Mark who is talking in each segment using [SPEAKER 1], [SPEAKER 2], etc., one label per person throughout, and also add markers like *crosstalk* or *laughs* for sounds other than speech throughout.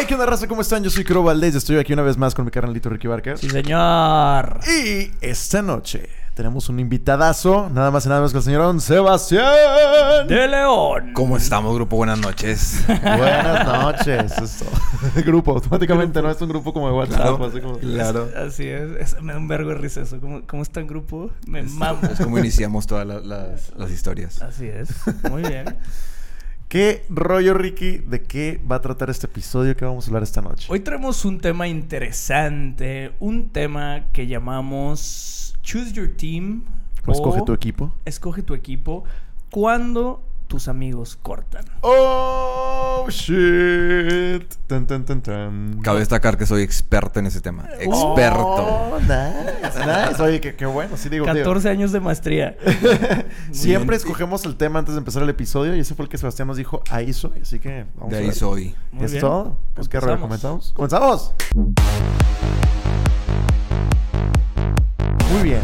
[SPEAKER 1] Hey, ¿qué onda, raza? ¿Cómo están? Yo soy Crow Valdés. Estoy aquí una vez más con mi carnalito Ricky Barcas.
[SPEAKER 2] Sí, señor.
[SPEAKER 1] Y esta noche tenemos un invitadazo, nada más y nada menos que el señor Sebastián.
[SPEAKER 2] De León.
[SPEAKER 3] ¿Cómo estamos, grupo? Buenas noches. *laughs*
[SPEAKER 1] Buenas noches. Eso *laughs* grupo, automáticamente, ¿no? Es un grupo como de WhatsApp.
[SPEAKER 3] Claro.
[SPEAKER 1] Así como...
[SPEAKER 3] Claro.
[SPEAKER 2] Así es. Es- Me da un vergo de risa eso. ¿Cómo, cómo está en grupo? Me mamo.
[SPEAKER 3] Es como iniciamos todas la- las, las historias.
[SPEAKER 2] Así es. Muy bien. *laughs*
[SPEAKER 1] ¿Qué rollo, Ricky? ¿De qué va a tratar este episodio que vamos a hablar esta noche?
[SPEAKER 2] Hoy traemos un tema interesante. Un tema que llamamos Choose Your Team.
[SPEAKER 1] O escoge tu equipo.
[SPEAKER 2] Escoge tu equipo cuando tus amigos cortan.
[SPEAKER 1] Oh, shit. Tan, tan, tan, tan.
[SPEAKER 3] Cabe destacar que soy experto en ese tema. Experto.
[SPEAKER 1] Oh, nice, nice. Oye, qué, qué bueno. Sí, digo, digo.
[SPEAKER 2] 14 años de maestría. *laughs*
[SPEAKER 1] Siempre
[SPEAKER 3] bien.
[SPEAKER 1] escogemos el tema antes de empezar el episodio y ese fue el que Sebastián nos dijo, ahí soy. Así que vamos
[SPEAKER 3] De
[SPEAKER 1] a
[SPEAKER 3] ahí
[SPEAKER 1] ver.
[SPEAKER 3] soy.
[SPEAKER 2] Muy
[SPEAKER 1] ¿Es
[SPEAKER 2] bien.
[SPEAKER 1] todo? Pues qué rollo. ¿comenzamos? ¡Comenzamos! Muy bien.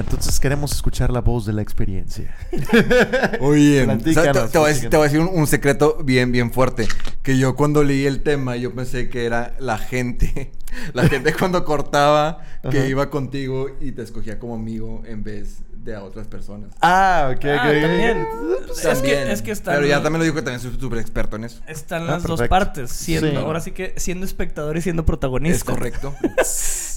[SPEAKER 1] Ver, entonces queremos escuchar la voz de la experiencia. *laughs*
[SPEAKER 3] Oye, te, te voy a decir,
[SPEAKER 1] platícanos.
[SPEAKER 3] te voy a decir un, un secreto bien, bien fuerte. Que yo cuando leí el tema, yo pensé que era la gente. *laughs* La gente cuando cortaba que
[SPEAKER 1] Ajá.
[SPEAKER 3] iba contigo y te escogía como amigo en vez de a otras personas.
[SPEAKER 1] Ah, ok,
[SPEAKER 2] Ah,
[SPEAKER 1] ok.
[SPEAKER 2] también.
[SPEAKER 1] Pues,
[SPEAKER 2] Es que, es que están,
[SPEAKER 3] Pero ya también lo dijo que también soy súper experto en eso.
[SPEAKER 2] están
[SPEAKER 1] Ah,
[SPEAKER 2] las dos
[SPEAKER 1] perfecto.
[SPEAKER 2] partes. Siendo,
[SPEAKER 1] Sí.
[SPEAKER 2] Ahora sí que siendo espectador y siendo protagonista.
[SPEAKER 3] Es correcto. *laughs*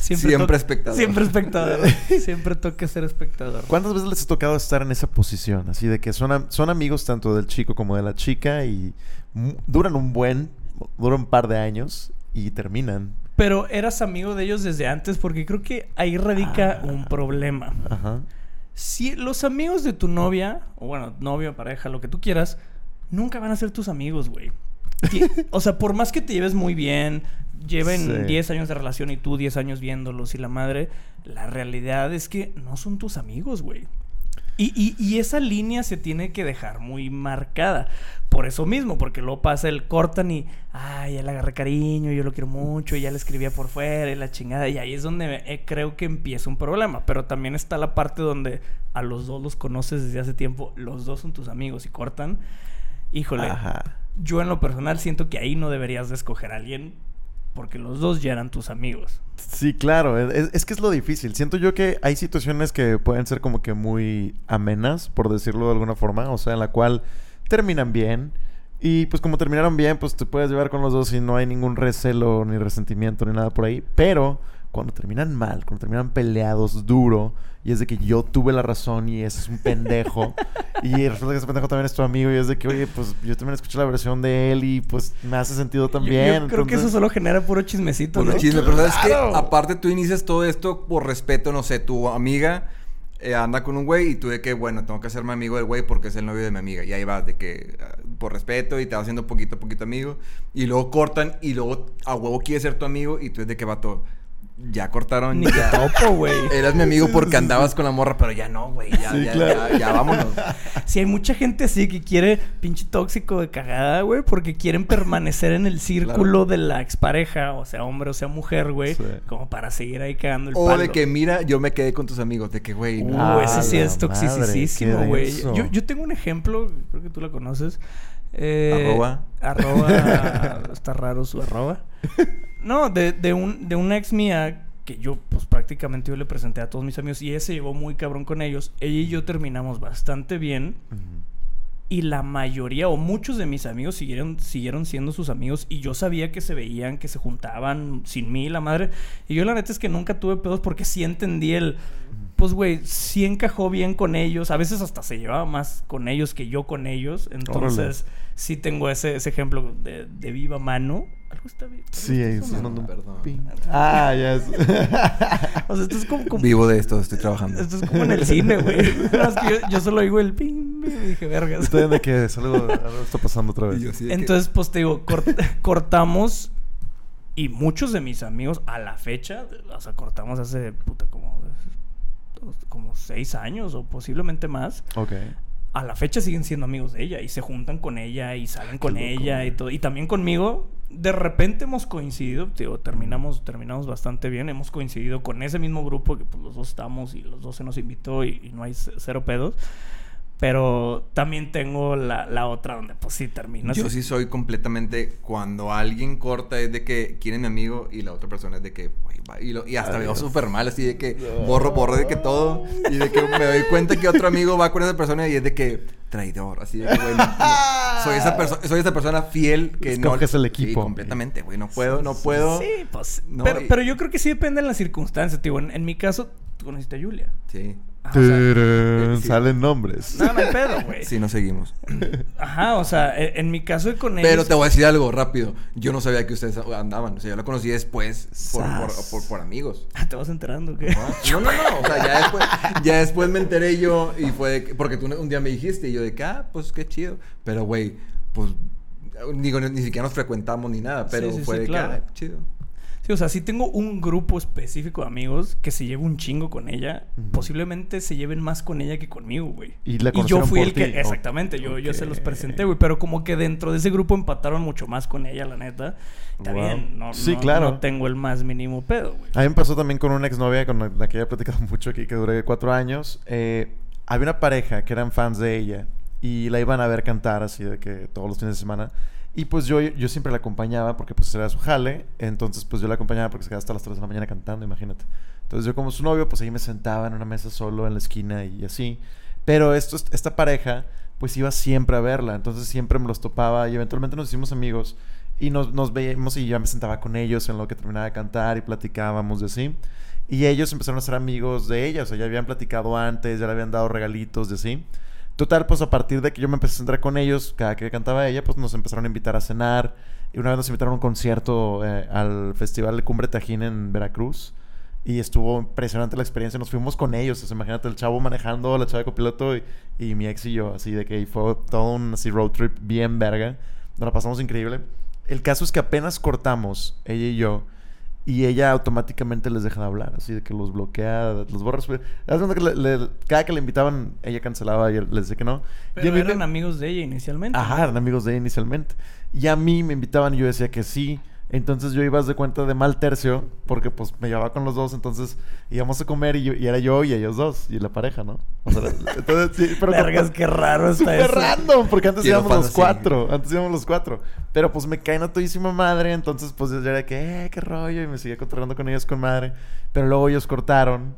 [SPEAKER 2] Siempre,
[SPEAKER 3] espectador.
[SPEAKER 2] Siempre espectador. *laughs* siempre toca ser espectador.
[SPEAKER 1] ¿Cuántas veces les ha tocado estar en esa posición? Así de que son, am- son amigos tanto del chico como de la chica y duran un buen, duran un par de años y terminan.
[SPEAKER 2] Pero eras amigo de ellos desde antes porque creo que ahí radica
[SPEAKER 1] Ah.
[SPEAKER 2] un problema.
[SPEAKER 1] Ajá.
[SPEAKER 2] Si los amigos de tu novia, o bueno, novio, pareja, lo que tú quieras, nunca van a ser tus amigos, güey. O sea, por más que te lleves muy bien, lleven
[SPEAKER 1] Sí.
[SPEAKER 2] 10 años de relación y tú 10 años viéndolos y la madre, la realidad es que no son tus amigos, güey. Y, y- y esa línea se tiene que dejar muy marcada. Por eso mismo, porque luego pasa el cortan y, ay, ya le agarré cariño, yo lo quiero mucho, y ya le escribía por fuera y la chingada. Y ahí es donde eh, creo que empieza un problema. Pero también está la parte donde a los dos los conoces desde hace tiempo, los dos son tus amigos y cortan. Híjole,
[SPEAKER 1] Ajá.
[SPEAKER 2] Yo en lo personal siento que ahí no deberías de escoger a alguien porque los dos ya eran tus amigos.
[SPEAKER 1] Sí, claro, es, que es lo difícil. Siento yo que hay situaciones que pueden ser como que muy amenas, por decirlo de alguna forma, o sea, en la cual terminan bien y pues como terminaron bien, pues te puedes llevar con los dos y no hay ningún recelo ni resentimiento ni nada por ahí, pero cuando terminan mal, cuando terminan peleados duro y es de que yo tuve la razón y ese es un pendejo y resulta que ese pendejo también es tu amigo y es de que, oye, pues yo también escuché la versión de él y pues me hace sentido también.
[SPEAKER 2] Yo, creo que eso solo genera puro chismecito,
[SPEAKER 3] el chisme, pero sabes que
[SPEAKER 1] ¡Claro!
[SPEAKER 3] aparte tú inicias todo esto por respeto, no sé, tu amiga eh, anda con un güey y tú de que, bueno, tengo que hacerme amigo del güey porque es el novio de mi amiga. Y ahí vas de que, ah, por respeto, y te vas haciendo poquito a poquito amigo. Y luego cortan y luego a huevo quiere ser tu amigo y tú es de que va todo. Ya cortaron,
[SPEAKER 2] Ni
[SPEAKER 3] ya.
[SPEAKER 2] topo, güey.
[SPEAKER 3] Eras mi amigo porque andabas con la morra, pero ya no, güey. Ya,
[SPEAKER 1] Sí,
[SPEAKER 3] ya,
[SPEAKER 1] claro.
[SPEAKER 3] ya, ya, vámonos. *laughs*
[SPEAKER 2] Si hay mucha gente así que quiere pinche tóxico de cagada, güey, porque quieren permanecer en el círculo
[SPEAKER 3] Claro.
[SPEAKER 2] de la expareja, o sea, hombre o sea mujer, güey,
[SPEAKER 1] Sí.
[SPEAKER 2] como para seguir ahí cagando el
[SPEAKER 3] O
[SPEAKER 2] palo.
[SPEAKER 3] de que, mira, yo me quedé con tus amigos. De que, güey,
[SPEAKER 2] Uh,
[SPEAKER 3] no.
[SPEAKER 1] Ah,
[SPEAKER 2] ese sí es toxicísimo, güey. Yo, yo tengo un ejemplo, creo que tú la conoces. Eh,
[SPEAKER 3] Arroba.
[SPEAKER 2] Arroba. *laughs* está raro su arroba. *laughs* No, de, de, un, de una ex mía que yo, pues prácticamente yo le presenté a todos mis amigos y ella se llevó muy cabrón con ellos. Ella y yo terminamos bastante bien. Y la mayoría o muchos de mis amigos siguieron, siguieron siendo sus amigos y yo sabía que se veían, que se juntaban sin mí, la madre. Y yo la neta es que nunca tuve pedos porque sí entendí el... Pues, güey, sí encajó bien con ellos. A veces hasta se llevaba más con ellos que yo con ellos. Entonces, sí tengo ese, ese ejemplo de, de viva mano. Algo está bien.
[SPEAKER 1] Sí,
[SPEAKER 2] está
[SPEAKER 1] sonando un
[SPEAKER 3] Perdón.
[SPEAKER 1] ping. Ah, ya es. *laughs*
[SPEAKER 2] O sea, esto es como... como-
[SPEAKER 3] Vivo de esto, estoy trabajando.
[SPEAKER 2] Esto es como en el cine, güey. *laughs* *laughs* No, es que yo, yo solo oigo el ping, ping, y dije, vergas.
[SPEAKER 1] Estoy de que es algo, algo está pasando otra vez.
[SPEAKER 3] Que-
[SPEAKER 2] Entonces, pues te digo, cort- cortamos y muchos de mis amigos a la fecha, o sea, cortamos hace puta como, como seis años o posiblemente más.
[SPEAKER 1] Ok.
[SPEAKER 2] A la fecha siguen siendo amigos de ella y se juntan con ella y salen con ella y todo. Y también conmigo, de repente hemos coincidido, digo, terminamos, terminamos bastante bien, hemos coincidido con ese mismo grupo que pues los dos estamos y los dos se nos invitó y, y no hay cero pedos. Pero también tengo la, la otra donde pues sí termino.
[SPEAKER 3] Yo sí soy completamente... Cuando alguien corta es de que quiere mi amigo y la otra persona es de que... güey, va, Y, lo- y hasta veo
[SPEAKER 1] Adiós.
[SPEAKER 3] súper mal, así de que borro, borro de que todo. Y de que me doy cuenta que otro amigo va con esa persona y es de que traidor. Así de que, güey, no- no. soy, esa perso- soy esa persona fiel que no...
[SPEAKER 1] Escoges el
[SPEAKER 3] Sí,
[SPEAKER 1] equipo.
[SPEAKER 3] completamente, güey. No puedo, no puedo.
[SPEAKER 2] Sí, pues.
[SPEAKER 3] No,
[SPEAKER 2] pero,
[SPEAKER 3] y-
[SPEAKER 2] pero yo creo que sí depende de las circunstancias, tío. En, en mi caso, tú conociste a Julia.
[SPEAKER 3] Sí.
[SPEAKER 2] Ajá, o sea,
[SPEAKER 1] Turun,
[SPEAKER 3] sí.
[SPEAKER 1] Salen nombres.
[SPEAKER 2] no, no hay pedo, güey.
[SPEAKER 3] Sí, nos seguimos.
[SPEAKER 2] Ajá, o sea, en, mi caso con ellos.
[SPEAKER 3] Pero te voy a decir algo rápido. Yo no sabía que ustedes andaban. O sea, yo la conocí después por, por,
[SPEAKER 1] Sas.
[SPEAKER 3] por- por amigos.
[SPEAKER 2] Ah, ¿Te vas enterando qué?
[SPEAKER 3] Ah, No, no, no. O sea, ya después, ya después me enteré yo y fue de que- porque tú un día me dijiste y yo de que, ah, pues qué chido. Pero, güey, pues, digo, ni, ni siquiera nos frecuentamos ni nada, pero
[SPEAKER 2] Sí, sí,
[SPEAKER 3] fue
[SPEAKER 2] sí,
[SPEAKER 3] de
[SPEAKER 2] claro.
[SPEAKER 3] que, ah, chido.
[SPEAKER 2] Sí, o sea, sí tengo un grupo específico de amigos que se lleva un chingo con ella. Posiblemente se lleven más con ella que conmigo, güey.
[SPEAKER 1] Y la
[SPEAKER 2] yo
[SPEAKER 1] conocieron
[SPEAKER 2] fui
[SPEAKER 1] por
[SPEAKER 2] el que... Exactamente, yo, yo se los presenté, güey. Pero como que dentro de ese grupo empataron mucho más con ella, la neta. Está
[SPEAKER 1] Wow.
[SPEAKER 2] bien, no,
[SPEAKER 1] Sí,
[SPEAKER 2] no-
[SPEAKER 1] claro.
[SPEAKER 2] no tengo el más mínimo pedo, güey.
[SPEAKER 1] A mí me pasó también con una exnovia con la que ya he platicado *laughs* mucho aquí, que duré cuatro años. Eh, había una pareja que eran fans de ella y la iban a ver cantar así de que todos los fines de semana. Y pues yo, yo siempre la acompañaba porque pues era su jale. Entonces pues yo la acompañaba porque se quedaba hasta las 3 de la mañana cantando, imagínate. Entonces yo como su novio pues ahí me sentaba en una mesa solo en la esquina y así. Pero esto, esta pareja pues iba siempre a verla. Entonces siempre me los topaba y eventualmente nos hicimos amigos. Y nos, nos veíamos y yo me sentaba con ellos en lo que terminaba de cantar y platicábamos de así. Y ellos empezaron a ser amigos de ella, o sea, ya habían platicado antes, ya le habían dado regalitos de así. Total, pues a partir de que yo me empecé a centrar con ellos, cada que cantaba ella, pues nos empezaron a invitar a cenar. Y una vez nos invitaron a un concierto eh, al Festival de Cumbre Tajín en Veracruz. Y estuvo impresionante la experiencia. Nos fuimos con ellos. Imagínate el chavo manejando, la chava de copiloto y, mi ex y yo. Así de que fue todo un así, road trip bien verga. Nos la pasamos increíble. El caso es que apenas cortamos, ella y yo, y ella automáticamente les deja de hablar, así de que los bloquea, los borra. que le- le- cada que le invitaban, ella cancelaba y les decía que no.
[SPEAKER 2] Pero eran
[SPEAKER 1] me-
[SPEAKER 2] amigos de ella inicialmente.
[SPEAKER 1] Ajá, eran amigos de ella inicialmente. Y a mí me invitaban y yo decía que sí. Entonces yo iba de cuenta de mal tercio, porque pues me llevaba con los dos, entonces íbamos a comer y, yo- y era yo y ellos dos, y la pareja, ¿no? O sea, *laughs* entonces sí, pero
[SPEAKER 2] Vergas, qué raro está
[SPEAKER 1] Súper
[SPEAKER 2] eso.
[SPEAKER 1] random, porque antes
[SPEAKER 3] Quiero
[SPEAKER 1] íbamos los cuatro. Antes íbamos los cuatro. Pero pues me caen a todísima madre. Entonces, pues yo era que, eh, qué rollo. Y me seguía cotorreando con ellos con madre. Pero luego ellos cortaron.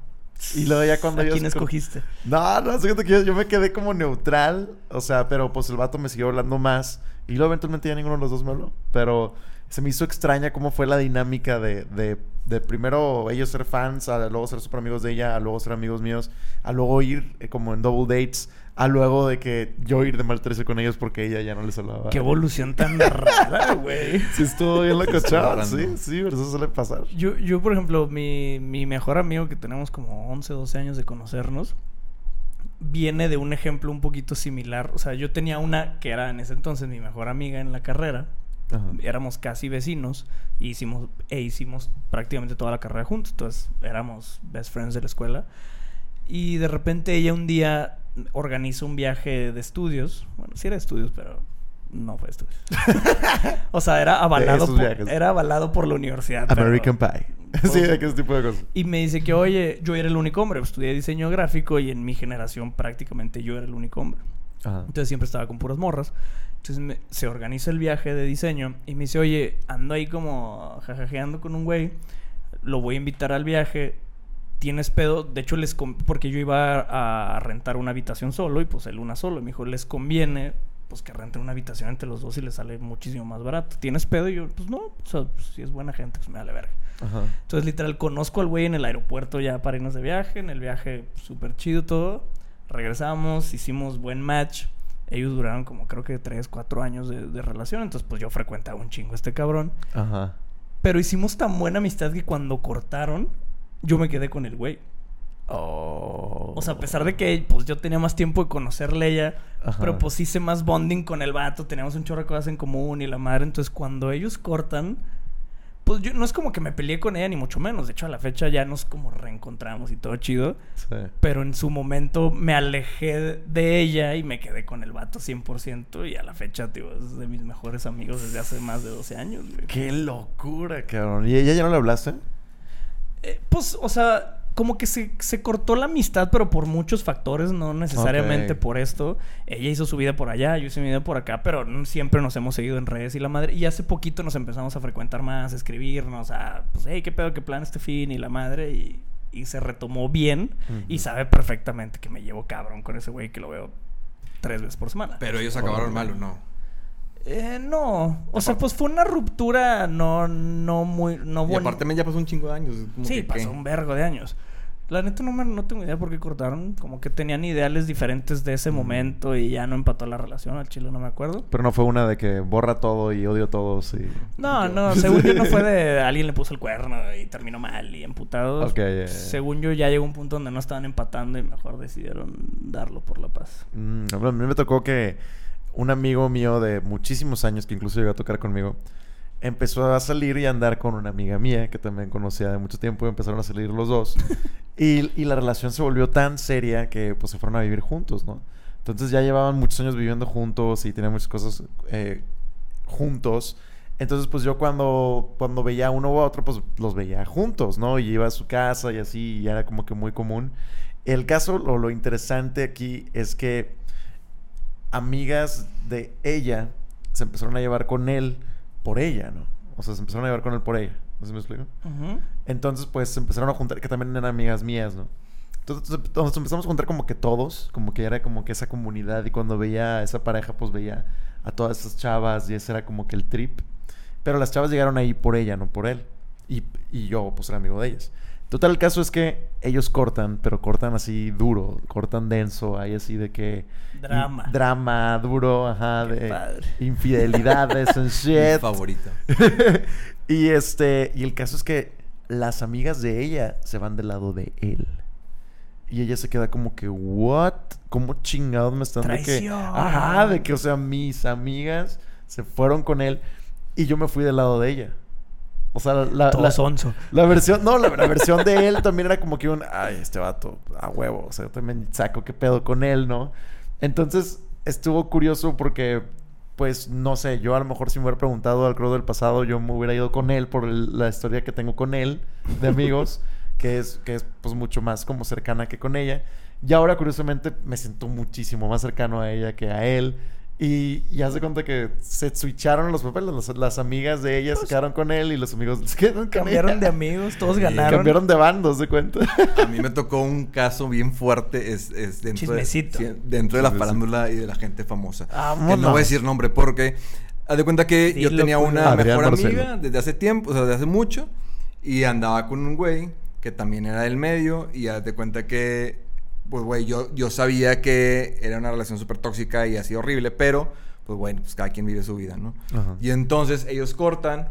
[SPEAKER 1] Y luego ya cuando
[SPEAKER 2] ¿A
[SPEAKER 1] ellos.
[SPEAKER 2] quién escogiste?
[SPEAKER 1] No, no, fíjate que yo, yo me quedé como neutral. O sea, pero pues el vato me siguió hablando más. Y luego eventualmente ya ninguno de los dos me habló. Pero se me hizo extraña cómo fue la dinámica de, de, de primero ellos ser fans, a luego ser super amigos de ella, a luego ser amigos míos, a luego ir eh, como en double dates, a luego de que yo ir de mal tercio con ellos porque ella ya no les hablaba.
[SPEAKER 2] Qué evolución tan *laughs* rara, güey.
[SPEAKER 1] Sí, estuvo bien la cochada.
[SPEAKER 3] Estuvo
[SPEAKER 1] Sí, sí, pero eso suele pasar.
[SPEAKER 2] Yo, yo, por ejemplo, mi, mi mejor amigo que tenemos como 11, 12 años de conocernos, viene de un ejemplo un poquito similar. O sea, yo tenía una que era en ese entonces mi mejor amiga en la carrera.
[SPEAKER 1] Ajá.
[SPEAKER 2] Éramos casi vecinos y hicimos, e hicimos prácticamente toda la carrera juntos. Entonces éramos best friends de la escuela. Y de repente ella un día organiza un viaje de estudios. Bueno, sí era de estudios, pero no fue estudios. *laughs* o sea, era avalado, por,
[SPEAKER 1] viajes.
[SPEAKER 2] era avalado por la universidad. pero-
[SPEAKER 1] American Pie.
[SPEAKER 2] Pues- *laughs*
[SPEAKER 1] sí, de ese tipo de cosas.
[SPEAKER 2] y me dice que, oye, yo era el único hombre. Estudié diseño gráfico y en mi generación prácticamente yo era el único hombre.
[SPEAKER 1] Ajá.
[SPEAKER 2] Entonces siempre estaba con puras morras. Entonces me- se organiza el viaje de diseño y me dice, oye, ando ahí como jajajeando con un güey. Lo voy a invitar al viaje. ¿Tienes pedo? De hecho, les porque yo iba a, a rentar una habitación solo y pues él una solo. Y me dijo, les conviene pues que renten una habitación entre los dos y les sale muchísimo más barato. ¿Tienes pedo? Y yo, pues no, o sea, pues, si es buena gente, pues me vale verga.
[SPEAKER 1] Ajá.
[SPEAKER 2] Entonces, literal, conozco al güey en el aeropuerto ya para irnos de viaje. En el viaje, súper chido todo. Regresamos, hicimos buen match. Ellos duraron como creo que 3, 4 años de, de relación. Entonces, pues yo frecuentaba un chingo a este cabrón.
[SPEAKER 1] Ajá.
[SPEAKER 2] Pero hicimos tan buena amistad que cuando cortaron, yo me quedé con el güey.
[SPEAKER 1] Oh.
[SPEAKER 2] O sea, a pesar de que pues yo tenía más tiempo de conocerle ella,
[SPEAKER 1] Ajá.
[SPEAKER 2] pero pues hice más bonding con el vato, teníamos un chorro de cosas en común y la madre. Entonces, cuando ellos cortan, pues yo no es como que me peleé con ella, ni mucho menos. De hecho, a la fecha ya nos como reencontramos y todo chido.
[SPEAKER 1] Sí.
[SPEAKER 2] Pero en su momento me alejé de ella y me quedé con el vato 100%. Y a la fecha, tío, es de mis mejores amigos desde hace más de 12 años, güey.
[SPEAKER 1] Qué locura, cabrón. ¿Y ella ya no le hablaste?
[SPEAKER 2] Eh, pues, o sea, como que se, se cortó la amistad, pero por muchos factores, no necesariamente por esto. Ella hizo su vida por allá, yo hice mi vida por acá, pero no siempre nos hemos seguido en redes y la madre. Y hace poquito nos empezamos a frecuentar más, a escribirnos, a, pues, hey, qué pedo, qué plan este fin y la madre. Y, y se retomó bien y sabe perfectamente que me llevo cabrón con ese güey que lo veo tres veces por semana.
[SPEAKER 3] Pero ellos acabaron mal o no.
[SPEAKER 2] Eh, no, o sea, pues fue una ruptura no, no muy, no
[SPEAKER 3] Y
[SPEAKER 2] buena.
[SPEAKER 3] aparte también ya pasó un chingo de años. como
[SPEAKER 2] Sí,
[SPEAKER 3] que,
[SPEAKER 2] pasó
[SPEAKER 3] ¿qué?
[SPEAKER 2] un vergo de años. La neta no, me, no tengo idea por qué cortaron. Como que tenían ideales diferentes de ese momento y ya no empató la relación. Al chile no me acuerdo.
[SPEAKER 1] Pero no fue una de que borra todo y odio a todos y...
[SPEAKER 2] No, no, según yo no fue de *laughs* alguien le puso el cuerno y terminó mal y emputados.
[SPEAKER 1] Ok, ya, ya, ya.
[SPEAKER 2] Según yo ya llegó un punto donde no estaban empatando y mejor decidieron darlo por la paz.
[SPEAKER 1] Mm, a mí me tocó que un amigo mío de muchísimos años, que incluso llegó a tocar conmigo, empezó a salir y a andar con una amiga mía que también conocía de mucho tiempo. y Empezaron a salir los dos. *laughs* y, y la relación se volvió tan seria que pues se fueron a vivir juntos, ¿no? Entonces ya llevaban muchos años viviendo juntos y tenían muchas cosas eh, juntos. Entonces, pues yo cuando, cuando veía a uno u otro, pues los veía juntos, ¿no? Y iba a su casa y así, y era como que muy común. El caso, o lo interesante aquí es que amigas de ella se empezaron a llevar con él por ella, ¿no? O sea, se empezaron a llevar con él por ella. ¿No se me explica?
[SPEAKER 2] Ujú.
[SPEAKER 1] Entonces, pues se empezaron a juntar, que también eran amigas mías, ¿no? Entonces nos empezamos a juntar como que todos, como que era como que esa comunidad y cuando veía a esa pareja, pues veía a todas esas chavas y ese era como que el trip. Pero las chavas llegaron ahí por ella, no por él. Y, y yo, pues era amigo de ellas. Total, el caso es que ellos cortan, pero cortan así duro, cortan denso, hay así de que...
[SPEAKER 2] Drama.
[SPEAKER 1] Drama, duro, ajá,
[SPEAKER 2] Qué
[SPEAKER 1] de
[SPEAKER 2] padre. *laughs*
[SPEAKER 1] infidelidades and
[SPEAKER 3] Mi
[SPEAKER 1] shit.
[SPEAKER 3] favorita. *laughs*
[SPEAKER 1] y este, y el caso es que las amigas de ella se van del lado de él. Y ella se queda como que, ¿what? ¿Cómo chingados me están de que? Ajá, de que, o sea, mis amigas se fueron con él y yo me fui del lado de ella. O sea, la,
[SPEAKER 2] Todo
[SPEAKER 1] la,
[SPEAKER 2] sonso.
[SPEAKER 1] la versión, no, la, la versión de él también era como que un, ay, este vato, a huevo, o sea, yo también saco qué pedo con él, ¿no? Entonces, estuvo curioso porque, pues, no sé, yo a lo mejor si me hubiera preguntado al creo del pasado, yo me hubiera ido con él por el- la historia que tengo con él, de amigos, *laughs* que es, que es, pues, mucho más como cercana que con ella. Y ahora, curiosamente, me siento muchísimo más cercano a ella que a él. Y ya se cuenta que se switcharon los papeles. Las, las amigas de ella se quedaron con él y los amigos *laughs* se quedaron con
[SPEAKER 2] Cambiaron
[SPEAKER 1] ella.
[SPEAKER 2] de amigos, todos
[SPEAKER 3] Sí,
[SPEAKER 2] ganaron.
[SPEAKER 1] Cambiaron de bandos, de cuenta.
[SPEAKER 3] A mí me tocó un caso bien fuerte es, es dentro, de,
[SPEAKER 2] Chismecito.
[SPEAKER 3] sí, dentro de la farándula y de la gente famosa. Que no voy a decir nombre porque haz de cuenta que yo
[SPEAKER 2] Dilo,
[SPEAKER 3] tenía
[SPEAKER 2] pues.
[SPEAKER 3] una
[SPEAKER 1] Adrián
[SPEAKER 3] mejor
[SPEAKER 1] Marcelo.
[SPEAKER 3] amiga desde hace tiempo, o sea, desde hace mucho, y andaba con un güey que también era del medio, y haz de cuenta que, pues, güey, yo, yo sabía que era una relación súper tóxica y así horrible, pero, pues, bueno, pues cada quien vive su vida, ¿no?
[SPEAKER 1] Ajá.
[SPEAKER 3] Y entonces ellos cortan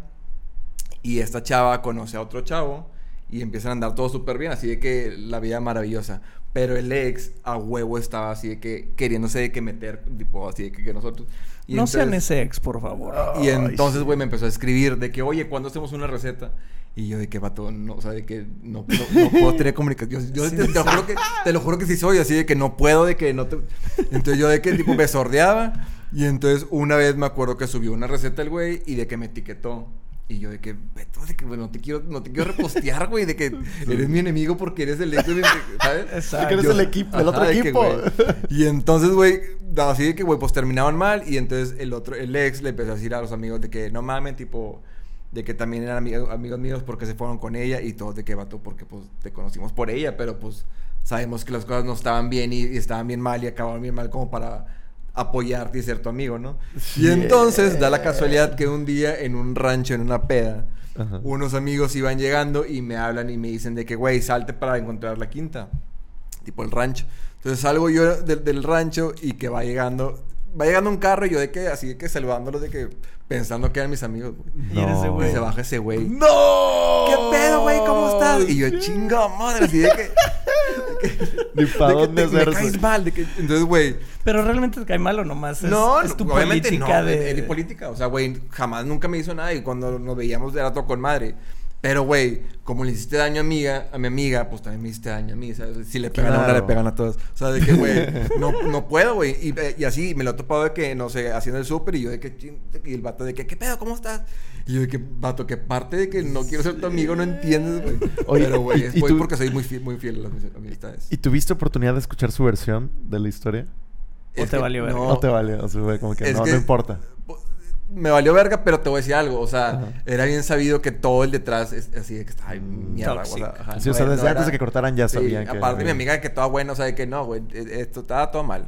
[SPEAKER 3] y esta chava conoce a otro chavo y empiezan a andar todo súper bien, así de que la vida maravillosa. Pero el ex a huevo estaba así de que queriéndose de que meter, tipo así de que, que nosotros. Y
[SPEAKER 2] no sean
[SPEAKER 3] entonces-
[SPEAKER 2] ese ex, por favor.
[SPEAKER 3] Y entonces,
[SPEAKER 1] sí.
[SPEAKER 3] güey, me empezó a escribir de que, oye, ¿cuándo hacemos una receta? Y yo de que, vato, no, o sea, de que no, no, no puedo tener comunicación. Yo, *laughs*
[SPEAKER 2] Sí,
[SPEAKER 3] te, te lo juro que, te lo juro que sí soy, así de que no puedo, de que no te... Entonces yo de que, tipo, me sordeaba. Y entonces una vez me acuerdo que subió una receta el güey y de que me etiquetó. Y yo de que, Beto, de que, bueno, no te quiero, no te quiero repostear, güey, de que eres mi enemigo porque eres el ex de mi... ¿Sabes?
[SPEAKER 2] Exacto.
[SPEAKER 1] Que eres el equipo, el otro
[SPEAKER 3] de que,
[SPEAKER 1] equipo.
[SPEAKER 3] güey. y entonces, güey, así de que, güey, pues terminaban mal. Y entonces el otro, el ex le empezó a decir a los amigos de que no mames, tipo, de que también eran amigos, amigos míos porque se fueron con ella. Y todos de que vato, porque pues te conocimos por ella, pero pues sabemos que las cosas no estaban bien y, y estaban bien mal y acabaron bien mal como para apoyarte y ser tu amigo, ¿no? Y entonces da la casualidad que un día en un rancho, en una peda,
[SPEAKER 1] Ajá.
[SPEAKER 3] unos amigos iban llegando y me hablan y me dicen de que, güey, salte para encontrar la quinta. Tipo el rancho. Entonces salgo yo del rancho y que va llegando... Va llegando un carro y yo de que, así de que saludándolos de que... Pensando que eran mis amigos, güey.
[SPEAKER 2] Y eres ese
[SPEAKER 1] No.
[SPEAKER 3] Y
[SPEAKER 2] güey.
[SPEAKER 3] se baja ese güey.
[SPEAKER 1] ¡No!
[SPEAKER 3] ¿Qué pedo, güey? ¿Cómo estás? Y yo, chinga madre, así de que... *laughs*
[SPEAKER 1] Ni para
[SPEAKER 3] de que
[SPEAKER 1] dónde
[SPEAKER 3] te- me caes mal, de que... Entonces, güey...
[SPEAKER 2] Pero realmente te cae mal o nomás es,
[SPEAKER 3] no,
[SPEAKER 2] es tu
[SPEAKER 3] no, obviamente
[SPEAKER 2] política
[SPEAKER 3] no,
[SPEAKER 2] de...
[SPEAKER 3] es mi política. O sea, güey, jamás nunca me hizo nada y cuando nos veíamos era todo con madre. Pero, güey, como le hiciste daño a, amiga, a mi amiga, pues también me hiciste daño a mí, ¿sabes? Si le pegan a una,
[SPEAKER 1] Claro.
[SPEAKER 3] le pegan a todas. O sea, de que, güey, no, no puedo, güey. Y, eh, y así, me lo he topado de que, no sé, haciendo el súper y yo de que, y el vato de que, ¿qué pedo? ¿Cómo estás? Y yo de que, vato, que parte de que no quiero ser tu amigo, no entiendes, güey. Pero, güey, es
[SPEAKER 1] y
[SPEAKER 3] güey,
[SPEAKER 1] tú-
[SPEAKER 3] porque soy muy fiel, muy fiel a las mis- amistades.
[SPEAKER 1] ¿Y tuviste oportunidad de escuchar su versión de la historia?
[SPEAKER 2] ¿O
[SPEAKER 3] Es
[SPEAKER 2] te
[SPEAKER 3] que
[SPEAKER 2] valió?
[SPEAKER 1] No, te vale, o sea, güey, como que
[SPEAKER 3] Es
[SPEAKER 1] no,
[SPEAKER 3] que-
[SPEAKER 1] no importa.
[SPEAKER 3] Me valió verga, pero te voy a decir algo. O sea,
[SPEAKER 1] Ajá.
[SPEAKER 3] era bien sabido que todo el detrás es así de que estaba
[SPEAKER 1] Mm.
[SPEAKER 3] mierda,
[SPEAKER 2] Toxic.
[SPEAKER 3] güey. ajá,
[SPEAKER 1] Sí, o sea, desde
[SPEAKER 3] no
[SPEAKER 1] antes
[SPEAKER 3] era-
[SPEAKER 1] de que cortaran ya
[SPEAKER 3] Sí,
[SPEAKER 1] sabían que...
[SPEAKER 3] Aparte, mi amiga que toda buena, o sea, de que no, güey, e- esto estaba todo mal.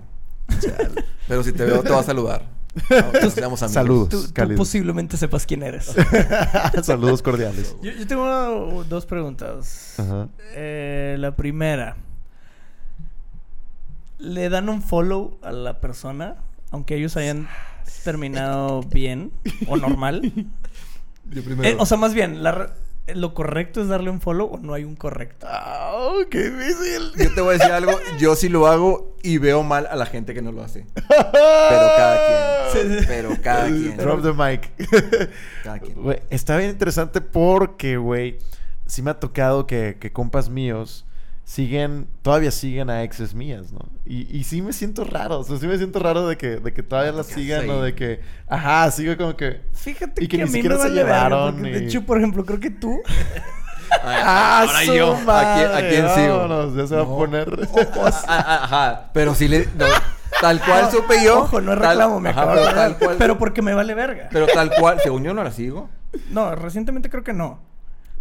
[SPEAKER 3] *laughs* pero si te veo, te voy a saludar. *laughs* Nos seamos amigos.
[SPEAKER 1] Saludos.
[SPEAKER 2] Tú, posiblemente sepas quién eres. *laughs*
[SPEAKER 1] Saludos cordiales.
[SPEAKER 2] yo, yo tengo una- dos preguntas.
[SPEAKER 1] Ajá.
[SPEAKER 2] Eh, la primera. ¿Le dan un follow a la persona? Aunque ellos hayan terminado bien o normal. *laughs*
[SPEAKER 3] Yo primero.
[SPEAKER 2] Eh, o sea, más bien, la ¿lo correcto es darle un follow o no hay un correcto?
[SPEAKER 1] Ah, qué difícil.
[SPEAKER 3] yo te voy a decir algo. Yo sí lo hago y veo mal a la gente que no lo hace. Pero cada quien. *laughs*
[SPEAKER 2] Sí, sí.
[SPEAKER 3] Pero cada *laughs* quien.
[SPEAKER 1] Drop the mic.
[SPEAKER 3] Cada quien.
[SPEAKER 1] Está bien interesante porque, güey, sí me ha tocado que, que compas míos siguen, todavía siguen a exes mías, ¿no? Y, y sí me siento raro, o sea, sí me siento raro de que, de que todavía las
[SPEAKER 3] ¿Qué
[SPEAKER 1] sigan o de que, ajá, sigue como que...
[SPEAKER 2] Fíjate
[SPEAKER 1] Y que
[SPEAKER 2] que,
[SPEAKER 1] ni
[SPEAKER 2] a mí
[SPEAKER 1] siquiera
[SPEAKER 2] me
[SPEAKER 1] se llevaron y-
[SPEAKER 2] De hecho, por ejemplo, creo que tú... *laughs*
[SPEAKER 1] ¡Ah,
[SPEAKER 3] ahora
[SPEAKER 1] su
[SPEAKER 3] yo. ¿A quién, a quién sigo?
[SPEAKER 1] Vámonos, ya se va a
[SPEAKER 3] No.
[SPEAKER 1] poner... *laughs* *laughs*
[SPEAKER 3] Ah, ah, Ajá. Pero sí le. no, tal cual supe yo.
[SPEAKER 2] Ojo, no es
[SPEAKER 3] tal-
[SPEAKER 2] reclamo, me acabo de
[SPEAKER 3] pero
[SPEAKER 2] acordar.
[SPEAKER 3] tal cual.
[SPEAKER 2] Pero porque me vale verga.
[SPEAKER 3] Pero tal cual, según yo no la sigo.
[SPEAKER 2] No, recientemente creo que no.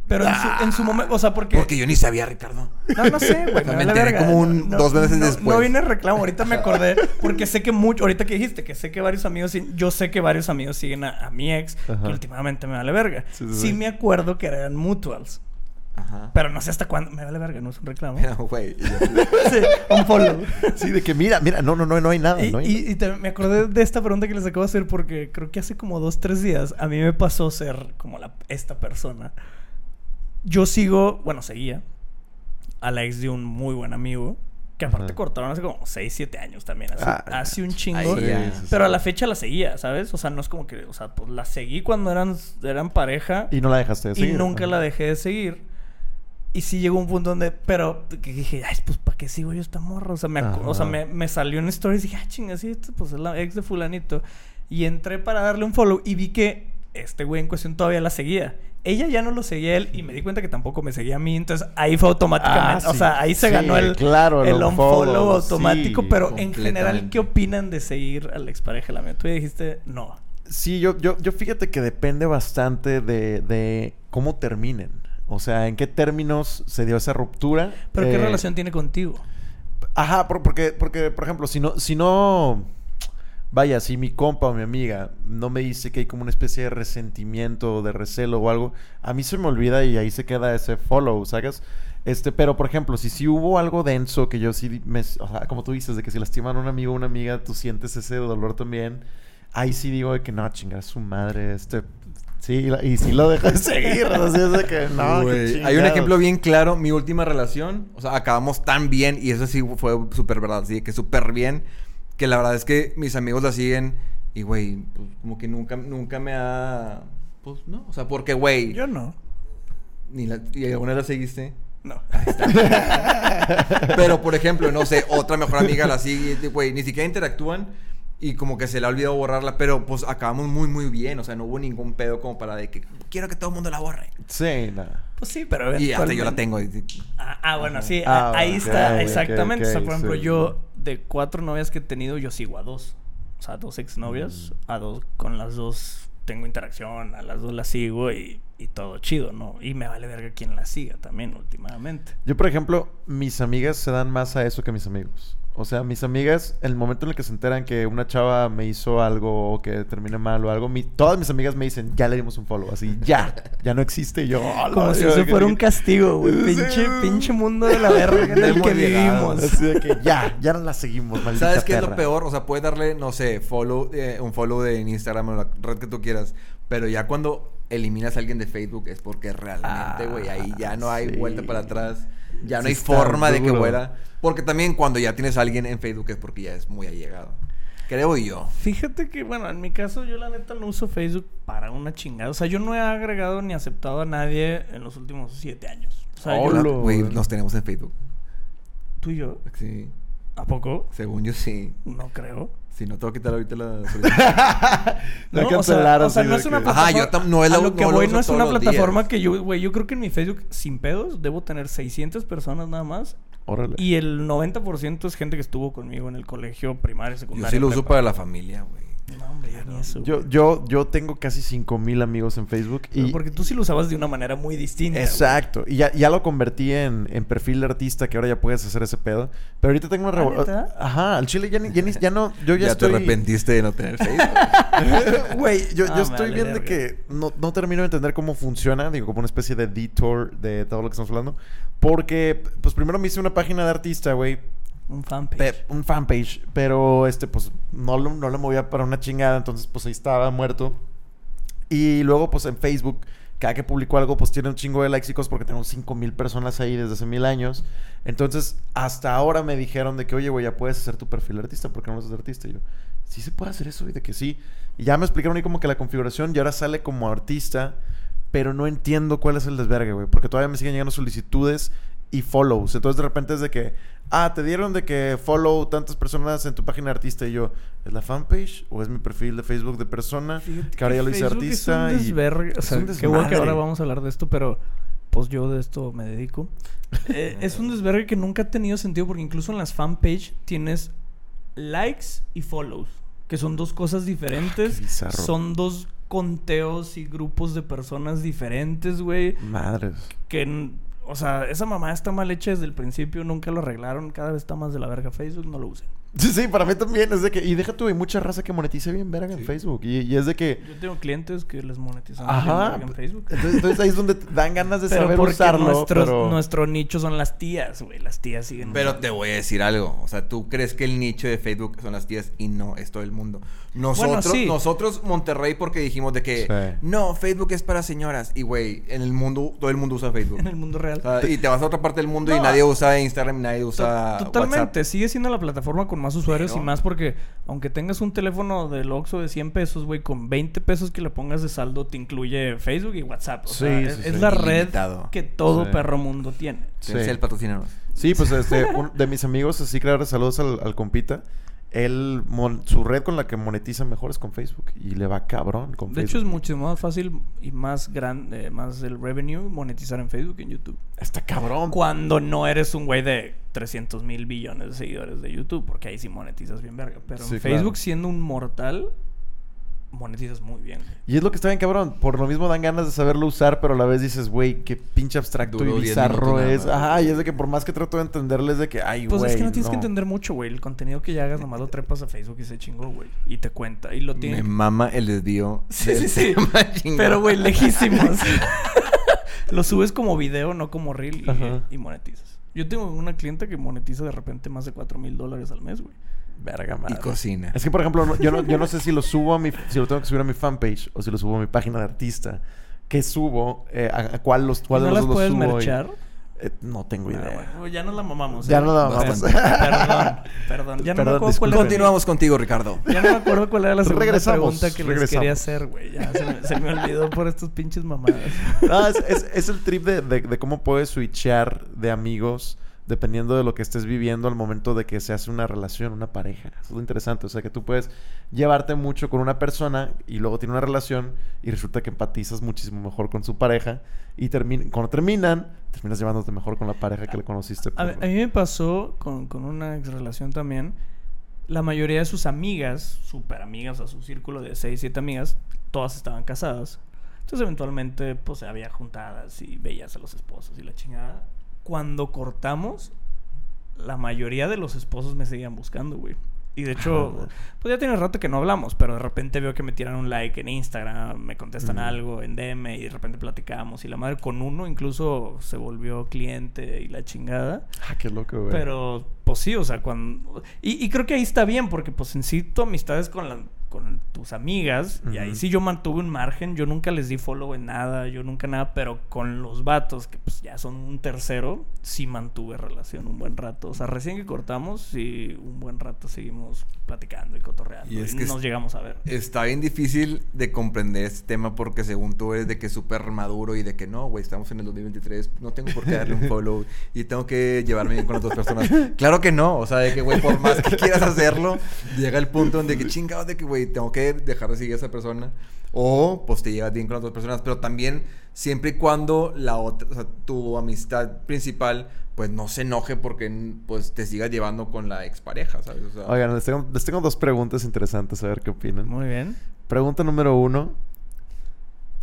[SPEAKER 2] Pero en su, en su momento, o sea, porque...
[SPEAKER 3] Porque yo ni sabía, Ricardo.
[SPEAKER 2] No, no sé, güey. Me
[SPEAKER 3] enteré
[SPEAKER 2] verga.
[SPEAKER 3] como un-
[SPEAKER 2] No,
[SPEAKER 3] dos meses
[SPEAKER 2] no,
[SPEAKER 3] después.
[SPEAKER 2] No viene el reclamo. Ahorita me acordé. Porque sé que mucho... Ahorita que dijiste que sé que varios amigos... Yo sé que varios amigos siguen a, a mi ex.
[SPEAKER 1] Ajá.
[SPEAKER 2] Que últimamente me vale verga.
[SPEAKER 1] Sí,
[SPEAKER 2] Sí,
[SPEAKER 1] sí, sí.
[SPEAKER 2] me acuerdo que eran mutuals.
[SPEAKER 3] Ajá.
[SPEAKER 2] Pero no sé hasta cuándo... Me vale verga, no es un reclamo.
[SPEAKER 3] Pero, *laughs* güey. *laughs*
[SPEAKER 2] sí, un follow.
[SPEAKER 1] Sí, de que mira, mira, no, no, no, no hay nada,
[SPEAKER 2] Y,
[SPEAKER 1] no hay
[SPEAKER 2] y- y te- me acordé de esta pregunta que les acabo de hacer porque creo que hace como dos, tres días a mí me pasó ser como la, esta persona. Yo sigo, bueno, seguía a la ex de un muy buen amigo que aparte
[SPEAKER 1] Ajá.
[SPEAKER 2] cortaron hace como 6, 7 años también, hace,
[SPEAKER 1] Ah,
[SPEAKER 2] hace un chingo.
[SPEAKER 1] Sí,
[SPEAKER 2] Pero a la fecha la seguía, ¿sabes? O sea, no es como que, o sea, pues la seguí cuando eran, eran pareja
[SPEAKER 1] Y no la dejaste de
[SPEAKER 2] y
[SPEAKER 1] seguir.
[SPEAKER 2] nunca
[SPEAKER 1] Ajá.
[SPEAKER 2] la dejé de seguir. Y sí llegó un punto donde, pero que dije, ay, pues ¿para qué sigo yo esta morra? O sea, me, o sea, me, me salió en stories y dije, ah, chinga, sí, esta, pues es la ex de Fulanito. Y entré para darle un follow y vi que este güey en cuestión todavía la seguía. Ella ya no lo seguía a él y me di cuenta que tampoco me seguía a mí. Entonces ahí fue automáticamente.
[SPEAKER 1] Ah,
[SPEAKER 2] o
[SPEAKER 1] sí.
[SPEAKER 2] sea, ahí se
[SPEAKER 1] Sí,
[SPEAKER 2] ganó el,
[SPEAKER 1] claro, el
[SPEAKER 2] el unfollow
[SPEAKER 1] unfollow,
[SPEAKER 2] automático.
[SPEAKER 1] sí,
[SPEAKER 2] pero en general. ¿qué opinan de seguir a la expareja de la mía? Tú ya dijiste, no.
[SPEAKER 1] Sí, yo, yo, yo fíjate que depende bastante de, de cómo terminen. O sea, en qué términos se dio esa ruptura.
[SPEAKER 2] Pero ¿qué
[SPEAKER 1] Eh,
[SPEAKER 2] relación tiene contigo?
[SPEAKER 1] Ajá, por- porque, porque, por ejemplo, si no, si no, vaya, si mi compa o mi amiga no me dice que hay como una especie de resentimiento o de recelo o algo, a mí se me olvida y ahí se queda ese follow, ¿sabes? Este, pero por ejemplo, si sí hubo algo denso que yo sí me, o sea, como tú dices, de que si lastiman a un amigo o una amiga, tú sientes ese dolor también. Ahí sí digo de que no, chingar su madre, este, sí, y sí lo dejo de seguir, así es de que no, qué
[SPEAKER 3] Hay un ejemplo bien claro. Mi última relación, o sea, acabamos tan bien, y eso sí fue súper verdad, sí, que súper bien, que la verdad es que mis amigos la siguen, y güey, pues como que nunca, nunca me ha. Pues no, o sea, porque, güey.
[SPEAKER 2] Yo no.
[SPEAKER 3] Ni la, ¿Y alguna vez la seguiste?
[SPEAKER 2] No. *laughs*
[SPEAKER 3] Pero, por ejemplo, no sé, otra mejor amiga la sigue, güey, ni siquiera interactúan y como que se le ha olvidado borrarla, pero pues acabamos muy, muy bien, o sea, no hubo ningún pedo como para de que quiero que todo el mundo la borre.
[SPEAKER 1] Sí, nada.
[SPEAKER 2] Pues sí, pero
[SPEAKER 3] Y hasta yo la tengo. y-
[SPEAKER 2] Ah, ah, bueno, sí,
[SPEAKER 1] Ah,
[SPEAKER 2] ahí
[SPEAKER 1] ok,
[SPEAKER 2] está,
[SPEAKER 1] ok,
[SPEAKER 2] exactamente. o sea, por ejemplo,
[SPEAKER 1] sí.
[SPEAKER 2] yo de cuatro novias que he tenido, yo sigo a dos. O sea, dos exnovias,
[SPEAKER 1] Mm.
[SPEAKER 2] a dos, con las dos tengo interacción, a las dos las sigo y, y todo chido, ¿no? Y me vale verga quien la siga también últimamente.
[SPEAKER 1] Yo, por ejemplo, mis amigas se dan más a eso que mis amigos. O sea, mis amigas, en el momento en el que se enteran que una chava me hizo algo o que termine mal o algo, mi- todas mis amigas me dicen, ya le dimos un follow. Así, ya, ya no existe. Y yo, "Oh,
[SPEAKER 2] Como si eso fuera un castigo, güey. Pinche, pinche mundo de la verga en el que
[SPEAKER 3] llegado.
[SPEAKER 2] vivimos.
[SPEAKER 1] Así de que ya, ya no la seguimos, maldita
[SPEAKER 3] ¿Sabes qué es lo
[SPEAKER 1] perra".
[SPEAKER 3] peor? O sea, puedes darle, no sé, follow, eh, un follow de en Instagram o la red que tú quieras. Pero ya cuando eliminas a alguien de Facebook es porque realmente, güey, ahí ya no hay
[SPEAKER 1] Ah, sí.
[SPEAKER 3] vuelta para atrás. Ya no
[SPEAKER 1] Sí
[SPEAKER 3] hay forma de que vuela. Porque también cuando ya tienes a alguien en Facebook es porque ya es muy allegado. Creo yo.
[SPEAKER 2] Fíjate que, bueno, en mi caso yo la neta no uso Facebook para una chingada. O sea, yo no he agregado ni aceptado a nadie en los últimos siete años. O sea, yo-
[SPEAKER 1] Hola.
[SPEAKER 3] Nos tenemos en Facebook.
[SPEAKER 2] tú y yo,
[SPEAKER 3] Sí.
[SPEAKER 2] ¿a poco?
[SPEAKER 3] Según yo sí.
[SPEAKER 2] No creo.
[SPEAKER 3] Si no, tengo que quitar ahorita la... *laughs*
[SPEAKER 1] La
[SPEAKER 2] No, o sea, o sea, no es una
[SPEAKER 1] que-
[SPEAKER 3] Ajá,
[SPEAKER 2] plataforma.
[SPEAKER 3] yo tam- no es la-
[SPEAKER 2] a lo que
[SPEAKER 3] no
[SPEAKER 2] voy no es una plataforma
[SPEAKER 3] días.
[SPEAKER 2] que yo, güey, yo creo que en mi Facebook, sin pedos, debo tener 600 personas nada más.
[SPEAKER 1] Órale.
[SPEAKER 2] Y el 90% es gente que estuvo conmigo en el colegio primario, secundario.
[SPEAKER 3] Yo sí lo uso para la familia, güey.
[SPEAKER 2] No, hombre, ya ni eso.
[SPEAKER 1] Yo,
[SPEAKER 2] güey.
[SPEAKER 1] yo, yo tengo casi 5000 amigos en Facebook
[SPEAKER 2] Pero
[SPEAKER 1] y.
[SPEAKER 2] Porque tú sí lo usabas de una manera muy distinta. güey.
[SPEAKER 1] Exacto. Y ya, ya lo convertí en, en perfil de artista que ahora ya puedes hacer ese pedo. Pero ahorita tengo una
[SPEAKER 2] ¿Ah,
[SPEAKER 1] revo-
[SPEAKER 2] neta?
[SPEAKER 1] Ajá, al chile ya, ni- ya, ni- ya no. Yo ya,
[SPEAKER 3] Ya,
[SPEAKER 1] estoy.
[SPEAKER 3] te arrepentiste de no tener Facebook. *laughs*
[SPEAKER 1] Güey, yo,
[SPEAKER 2] Ah,
[SPEAKER 1] yo estoy
[SPEAKER 2] vale,
[SPEAKER 1] bien de que no, no termino de entender cómo funciona, digo, como una especie de detour de todo lo que estamos hablando. Porque, pues primero me hice una página de artista, güey,
[SPEAKER 2] Un fanpage.
[SPEAKER 1] un fanpage, pero este, pues no lo, no lo movía para una chingada, entonces pues ahí estaba muerto. Y luego, pues en Facebook, cada que publico algo, pues tiene un chingo de likes cosas porque tengo 5 mil personas ahí desde hace mil años. Entonces, hasta ahora me dijeron de que, oye, güey, ya puedes hacer tu perfil artista, ¿por qué no lo haces artista? Y yo, sí se puede hacer eso, y de que sí. Y ya me explicaron ahí como que la configuración y ahora sale como artista, pero no entiendo cuál es el desvergue, güey, porque todavía me siguen llegando solicitudes y follows. Entonces, de repente es de que, ah, te dieron de que follow tantas personas en tu página de artista y yo, ¿es la fanpage o es mi perfil de Facebook de persona?
[SPEAKER 2] Fíjate
[SPEAKER 1] que ahora ya lo hice artista
[SPEAKER 2] Es un
[SPEAKER 1] y
[SPEAKER 2] desvergue. O
[SPEAKER 1] es un
[SPEAKER 2] qué bueno que ahora vamos a hablar de esto, pero pues yo de esto me dedico. Eh, *laughs* es un desvergue que nunca ha tenido sentido porque incluso en las fanpage tienes likes y follows, que son dos cosas diferentes.
[SPEAKER 1] Ah,
[SPEAKER 2] son dos conteos y grupos de personas diferentes, güey.
[SPEAKER 1] Madres.
[SPEAKER 2] Que, o sea, esa mamá está mal hecha desde el principio, nunca lo arreglaron, cada vez está más de la verga Facebook, no lo usen.
[SPEAKER 1] Sí, sí, para mí también es de que, y deja tú, hay mucha raza que monetiza bien verga en
[SPEAKER 3] Sí.
[SPEAKER 1] Facebook. Y, y es de que,
[SPEAKER 2] Yo tengo clientes que les monetizan
[SPEAKER 1] ajá.
[SPEAKER 2] en Facebook.
[SPEAKER 1] Entonces, entonces ahí es donde te dan ganas de
[SPEAKER 2] Pero
[SPEAKER 1] saber
[SPEAKER 2] porque
[SPEAKER 1] usarlo.
[SPEAKER 2] nuestros-
[SPEAKER 1] pero...
[SPEAKER 2] nuestro nicho son las tías, güey. Las tías siguen.
[SPEAKER 3] Pero te voy a decir algo. O sea, tú crees que el nicho de Facebook son las tías y no, es todo el mundo. Nosotros,
[SPEAKER 2] sí.
[SPEAKER 3] nosotros Monterrey, porque dijimos de que
[SPEAKER 1] Sí.
[SPEAKER 3] no, Facebook es para señoras. Y güey, en el mundo, todo el mundo usa Facebook. *laughs*
[SPEAKER 2] en el mundo real.
[SPEAKER 3] O sea, y te vas a otra parte del mundo y nadie usa Instagram, nadie usa
[SPEAKER 2] Totalmente.
[SPEAKER 3] WhatsApp.
[SPEAKER 2] Sigue siendo la plataforma con más usuarios
[SPEAKER 3] Pero-
[SPEAKER 2] y más porque, aunque tengas un teléfono del Oxxo de 100 pesos, güey, con 20 pesos que le pongas de saldo te incluye Facebook y WhatsApp. O
[SPEAKER 1] Sí,
[SPEAKER 2] sea,
[SPEAKER 1] sí,
[SPEAKER 2] es,
[SPEAKER 1] sí.
[SPEAKER 2] es la red que todo
[SPEAKER 1] Sí.
[SPEAKER 2] perro mundo tiene.
[SPEAKER 1] Sí.
[SPEAKER 3] El patrocínanos.
[SPEAKER 1] Sí, pues este, *laughs* un- de mis amigos, así claro, saludos al, al compita. Él, mon- su red con la que monetiza mejor es con Facebook. Y le va cabrón con
[SPEAKER 2] De
[SPEAKER 1] Facebook.
[SPEAKER 2] hecho, es mucho más fácil y más grande, más el revenue monetizar en Facebook que en YouTube.
[SPEAKER 1] Está cabrón.
[SPEAKER 2] Cuando no eres un güey de 300 mil billones de seguidores de YouTube, porque ahí sí monetizas bien verga. Pero
[SPEAKER 1] Sí,
[SPEAKER 2] en
[SPEAKER 1] claro.
[SPEAKER 2] Facebook, siendo un mortal, monetizas muy bien. güey.
[SPEAKER 1] Y es lo que está bien cabrón. Por lo mismo dan ganas de saberlo usar, pero a la vez dices, güey, qué pinche abstracto y
[SPEAKER 3] 10
[SPEAKER 1] bizarro
[SPEAKER 3] nada
[SPEAKER 1] es. Ajá, y es de que por más que trato de entenderles de que, ay, güey.
[SPEAKER 2] Pues es que no tienes que entender mucho, güey. El contenido que ya hagas, nomás lo trepas a Facebook y se chingó, güey. Y te cuenta. Y lo tiene.
[SPEAKER 3] Me mama el desvío. *laughs*
[SPEAKER 2] Sí, sí, sí. Pero, güey, lejísimos. *laughs* lo subes como video, no como reel y, y monetizas. Yo tengo una clienta que monetiza de repente más de 4 mil dólares al mes, güey.
[SPEAKER 1] Verga,
[SPEAKER 3] Y
[SPEAKER 1] madre.
[SPEAKER 3] cocina.
[SPEAKER 1] Es que, por ejemplo, yo, no, yo no sé si lo *laughs* subo a mi... Si lo tengo que subir a mi fanpage o si lo subo a mi página de artista. ¿Qué subo? Eh, a, a cuál, los, cuál
[SPEAKER 2] ¿No
[SPEAKER 1] de los
[SPEAKER 2] las
[SPEAKER 1] dos
[SPEAKER 2] puedes
[SPEAKER 1] subo? y-
[SPEAKER 2] merchar?
[SPEAKER 1] Eh, no tengo
[SPEAKER 2] Ah,
[SPEAKER 1] idea.
[SPEAKER 2] bueno, ya nos la mamamos.
[SPEAKER 1] Ya
[SPEAKER 2] ¿eh?
[SPEAKER 1] nos la mamamos.
[SPEAKER 2] Perdón, perdón. Ya no
[SPEAKER 1] Perdón,
[SPEAKER 2] me acuerdo cuál era.
[SPEAKER 3] Continuamos contigo, Ricardo. *laughs*
[SPEAKER 2] ya no me acuerdo cuál era la segunda
[SPEAKER 1] Regresamos,
[SPEAKER 2] pregunta que les
[SPEAKER 1] regresamos.
[SPEAKER 2] quería hacer, güey. Ya se me, se me olvidó por estos pinches mamadas. *laughs*
[SPEAKER 1] No, es, es- es el trip de, de- de cómo puedes switchear de amigos dependiendo de lo que estés viviendo al momento de que se hace una relación, una pareja. Es lo interesante. O sea, que tú puedes llevarte mucho con una persona y luego tiene una relación y resulta que empatizas muchísimo mejor con su pareja y cuando terminan, terminas llevándote mejor con la pareja que le conociste.
[SPEAKER 2] A, a mí me pasó con, con una ex relación también. La mayoría de sus amigas, súper amigas, a su círculo de 6, 7 amigas, todas estaban casadas. Entonces, eventualmente, pues había juntadas y veías a los esposos y la chingada. Cuando cortamos, la mayoría de los esposos me seguían buscando, güey. Y de hecho,
[SPEAKER 1] Ah.
[SPEAKER 2] pues ya tiene rato que no hablamos, pero de repente veo que me tiran un like en Instagram, me contestan
[SPEAKER 1] Mm.
[SPEAKER 2] algo en DM y de repente platicamos. Y la madre con uno incluso se volvió cliente y la chingada.
[SPEAKER 1] Ah, qué loco, güey.
[SPEAKER 2] Pero, pues sí, o sea, cuando... Y, y creo que ahí está bien, porque pues en sí tu amistad es con, la, con tu sus amigas. Y ahí sí yo mantuve un margen. Yo nunca les di follow en nada. Yo nunca nada. Pero con los vatos, que pues ya son un tercero, sí mantuve relación un buen rato. O sea, recién que cortamos, sí, un buen rato seguimos platicando y cotorreando.
[SPEAKER 3] Y
[SPEAKER 2] Y,
[SPEAKER 3] es que
[SPEAKER 2] nos llegamos a ver.
[SPEAKER 3] Está bien difícil de comprender este tema porque según tú eres de que súper maduro y de que no, güey, estamos en el 2023, no tengo por qué darle un *laughs* follow y tengo que llevarme bien con las dos personas. Claro que no, o sea, de que, güey, por más que quieras hacerlo, llega el punto donde que chingados de que, güey, tengo que dejar de seguir a esa persona. O, pues, te llevas bien con las dos personas, pero también siempre y cuando la otra, o sea, tu amistad principal, pues, no se enoje porque, pues, te sigas llevando con la expareja, ¿sabes? O sea,
[SPEAKER 1] Oigan, les tengo, les tengo dos preguntas interesantes, a ver qué opinan.
[SPEAKER 2] Muy bien.
[SPEAKER 1] Pregunta número uno.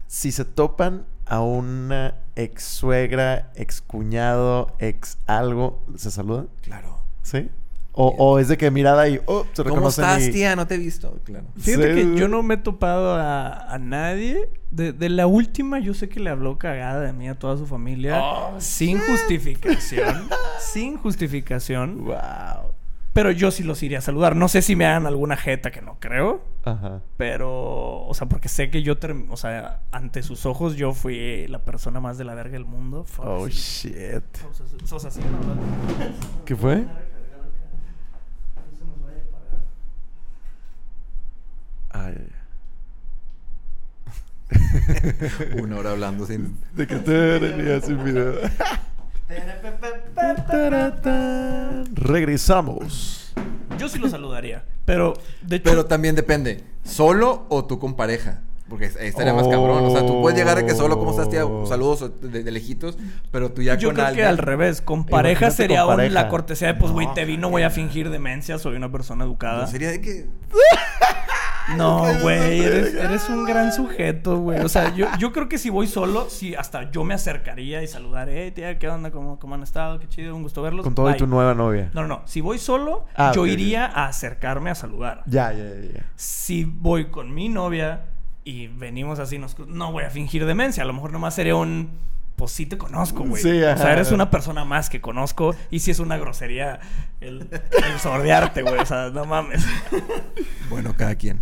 [SPEAKER 1] Si se topan a una ex suegra, ex cuñado, ex algo, ¿se saludan?
[SPEAKER 3] claro.
[SPEAKER 1] ¿Sí? O, o es de que mirada y oh, se
[SPEAKER 3] ¿Cómo estás,
[SPEAKER 1] y-
[SPEAKER 3] tía? No te he visto, claro.
[SPEAKER 2] Fíjate
[SPEAKER 1] Sí,
[SPEAKER 2] que yo no me he topado a, a nadie. De, de la última, yo sé que le habló cagada de mí a toda su familia.
[SPEAKER 1] Oh,
[SPEAKER 2] sin justificación. *laughs* sin justificación.
[SPEAKER 1] Wow.
[SPEAKER 2] Pero yo sí los iría a saludar. No sé si me hagan alguna jeta que no creo.
[SPEAKER 1] Ajá.
[SPEAKER 2] Pero, o sea, porque sé que yo, term- o sea, ante sus ojos yo fui la persona más de la verga del mundo. Fuck,
[SPEAKER 1] Oh shit.
[SPEAKER 2] O sea, o sea, sí, la verdad.
[SPEAKER 1] ¿Qué fue?
[SPEAKER 2] No se nos vaya a apagar.
[SPEAKER 1] Ay, ay, *laughs*
[SPEAKER 3] Una hora hablando sin...
[SPEAKER 1] De que te venía sin video. Regresamos.
[SPEAKER 2] Yo sí lo saludaría. Pero, de hecho,
[SPEAKER 3] Pero también depende. ¿Solo o tú con pareja? Porque ahí estaría más cabrón. O sea, tú puedes llegar a que solo, ¿cómo estás, tía?
[SPEAKER 1] Oh.
[SPEAKER 3] Saludos de, de lejitos. Pero tú ya
[SPEAKER 2] yo
[SPEAKER 3] con
[SPEAKER 2] creo
[SPEAKER 3] alguien...
[SPEAKER 2] que al revés. Con pareja
[SPEAKER 1] Imagínate
[SPEAKER 2] sería
[SPEAKER 1] con pareja.
[SPEAKER 2] la cortesía de, pues, güey,
[SPEAKER 3] No,
[SPEAKER 2] te vi, no voy a fingir demencia, soy una persona educada.
[SPEAKER 3] No, sería de que... *laughs*
[SPEAKER 2] No, güey, eres, un gran sujeto, güey. O sea, yo, yo creo que si voy solo, sí, hasta yo me acercaría y saludaré, hey, tía, ¿qué onda? ¿Cómo, ¿Cómo han estado? Qué chido, un gusto verlos.
[SPEAKER 1] Con todo y
[SPEAKER 2] Bye.
[SPEAKER 1] tu nueva novia.
[SPEAKER 2] No, no, no. Si voy solo,
[SPEAKER 1] Ah,
[SPEAKER 2] yo
[SPEAKER 1] ok, ok.
[SPEAKER 2] iría a acercarme a saludar.
[SPEAKER 1] Ya, ya, ya.
[SPEAKER 2] Si voy con mi novia y venimos así, nos- no voy a fingir demencia. A lo mejor nomás sería un. Pues sí te conozco, güey.
[SPEAKER 1] Sí,
[SPEAKER 2] o sea, eres una persona más que conozco. Y si es una grosería el, el sordearte, güey. O sea, no mames.
[SPEAKER 3] Bueno, cada quien.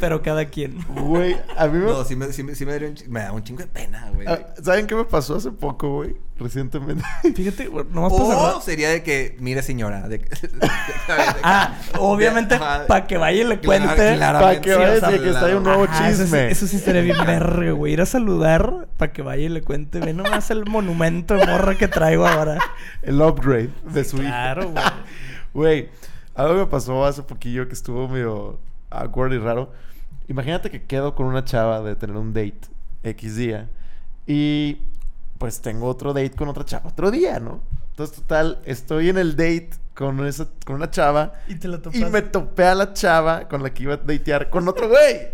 [SPEAKER 2] Pero cada quien.
[SPEAKER 1] Güey, a mí me...
[SPEAKER 3] No, sí me, sí me, sí me daría un, me da un chingo de pena, güey.
[SPEAKER 1] Ah, ¿Saben qué me pasó hace poco, güey? Recientemente. *laughs*
[SPEAKER 2] Fíjate, güey, nomás
[SPEAKER 3] O sería de que, mire señora, de que- *laughs*
[SPEAKER 2] Ah, obviamente,
[SPEAKER 3] Ajá.
[SPEAKER 2] para que vaya y le cuente.
[SPEAKER 3] claro.
[SPEAKER 1] Para que
[SPEAKER 2] Sí, o
[SPEAKER 1] vaya
[SPEAKER 2] sea,
[SPEAKER 1] de que está ahí un nuevo
[SPEAKER 2] Ajá, eso sí-
[SPEAKER 1] chisme.
[SPEAKER 2] Eso sí, estaría bien verga, güey. Ir a saludar para que vaya y le cuente. Ve nomás el monumento de morra que traigo ahora.
[SPEAKER 1] El upgrade de su hija.
[SPEAKER 2] Claro, güey.
[SPEAKER 1] Güey, algo me pasó hace poquillo que estuvo medio awkward y raro. Imagínate que quedo con una chava de tener un date X día y pues tengo otro date con otra chava otro día, ¿no? Entonces, total, estoy en el date con, esa, con una chava
[SPEAKER 2] Y te la
[SPEAKER 1] y me topé a la chava con la que iba a datear con otro güey.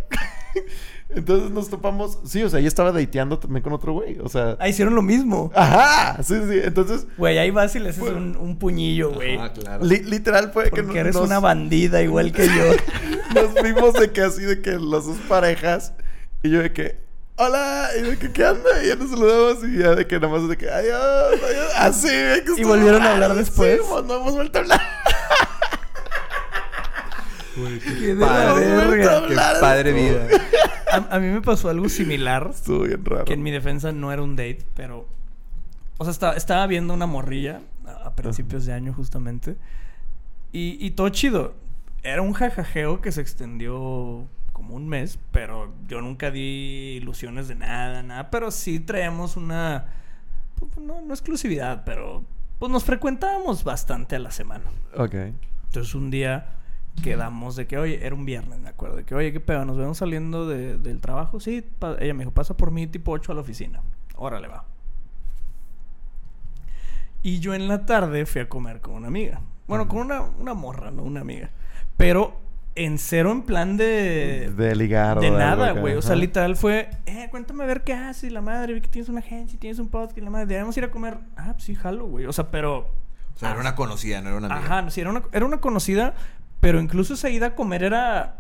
[SPEAKER 1] *laughs* Entonces nos topamos, sí, o sea, ella estaba dateando también con otro güey, o sea...
[SPEAKER 2] Ah, hicieron lo mismo.
[SPEAKER 1] Ajá, sí, sí, entonces...
[SPEAKER 2] Güey, ahí vas y le haces un, un puñillo, güey.
[SPEAKER 3] Ah, claro.
[SPEAKER 1] li- literal fue que
[SPEAKER 2] Porque eres
[SPEAKER 1] nos-
[SPEAKER 2] una bandida igual que yo. *laughs*
[SPEAKER 1] Nos vimos de que así, de que las dos parejas. Y yo de que, hola. Y de que, ¿qué onda? Y ya nos saludamos. Y ya de que nada más de que, adiós, adiós. Así, de que
[SPEAKER 2] ¿Y volvieron a hablar después?
[SPEAKER 1] Sí, pues, no hemos vuelto a hablar.
[SPEAKER 2] Qué de la
[SPEAKER 3] Padre. Qué padre vida.
[SPEAKER 2] A, a mí me pasó algo similar.
[SPEAKER 1] Estuvo bien raro.
[SPEAKER 2] Que en mi defensa no era un date, pero. O sea, estaba, estaba viendo una morrilla a, a principios de año, justamente. Y, y todo chido. Era un jajajeo que se extendió como un mes, pero yo nunca di ilusiones de nada, nada. Pero sí traíamos una. pues, no, no exclusividad, pero. Pues nos frecuentábamos bastante a la semana.
[SPEAKER 1] Ok.
[SPEAKER 2] Entonces un día quedamos de que, oye, era un viernes, me acuerdo, de que, oye, qué pedo, nos vemos saliendo de- del trabajo. Sí, ella me dijo, pasa por mí tipo 8 a la oficina. Órale, va. Y yo en la tarde fui a comer con una amiga. Bueno, con una, una morra, no una amiga. Pero en cero en plan de...
[SPEAKER 1] De ligar
[SPEAKER 2] De
[SPEAKER 1] algo
[SPEAKER 2] nada, güey. O sea, literal fue, eh, cuéntame a ver qué haces, la madre, vi que tienes una agencia, tienes un podcast, y la madre, debemos ir a comer. Ah, pues sí, jalo, güey. O sea, pero
[SPEAKER 3] O sea, era una conocida, no era una amiga.
[SPEAKER 2] Ajá, sí, era una, era una conocida, pero incluso esa ida a comer era.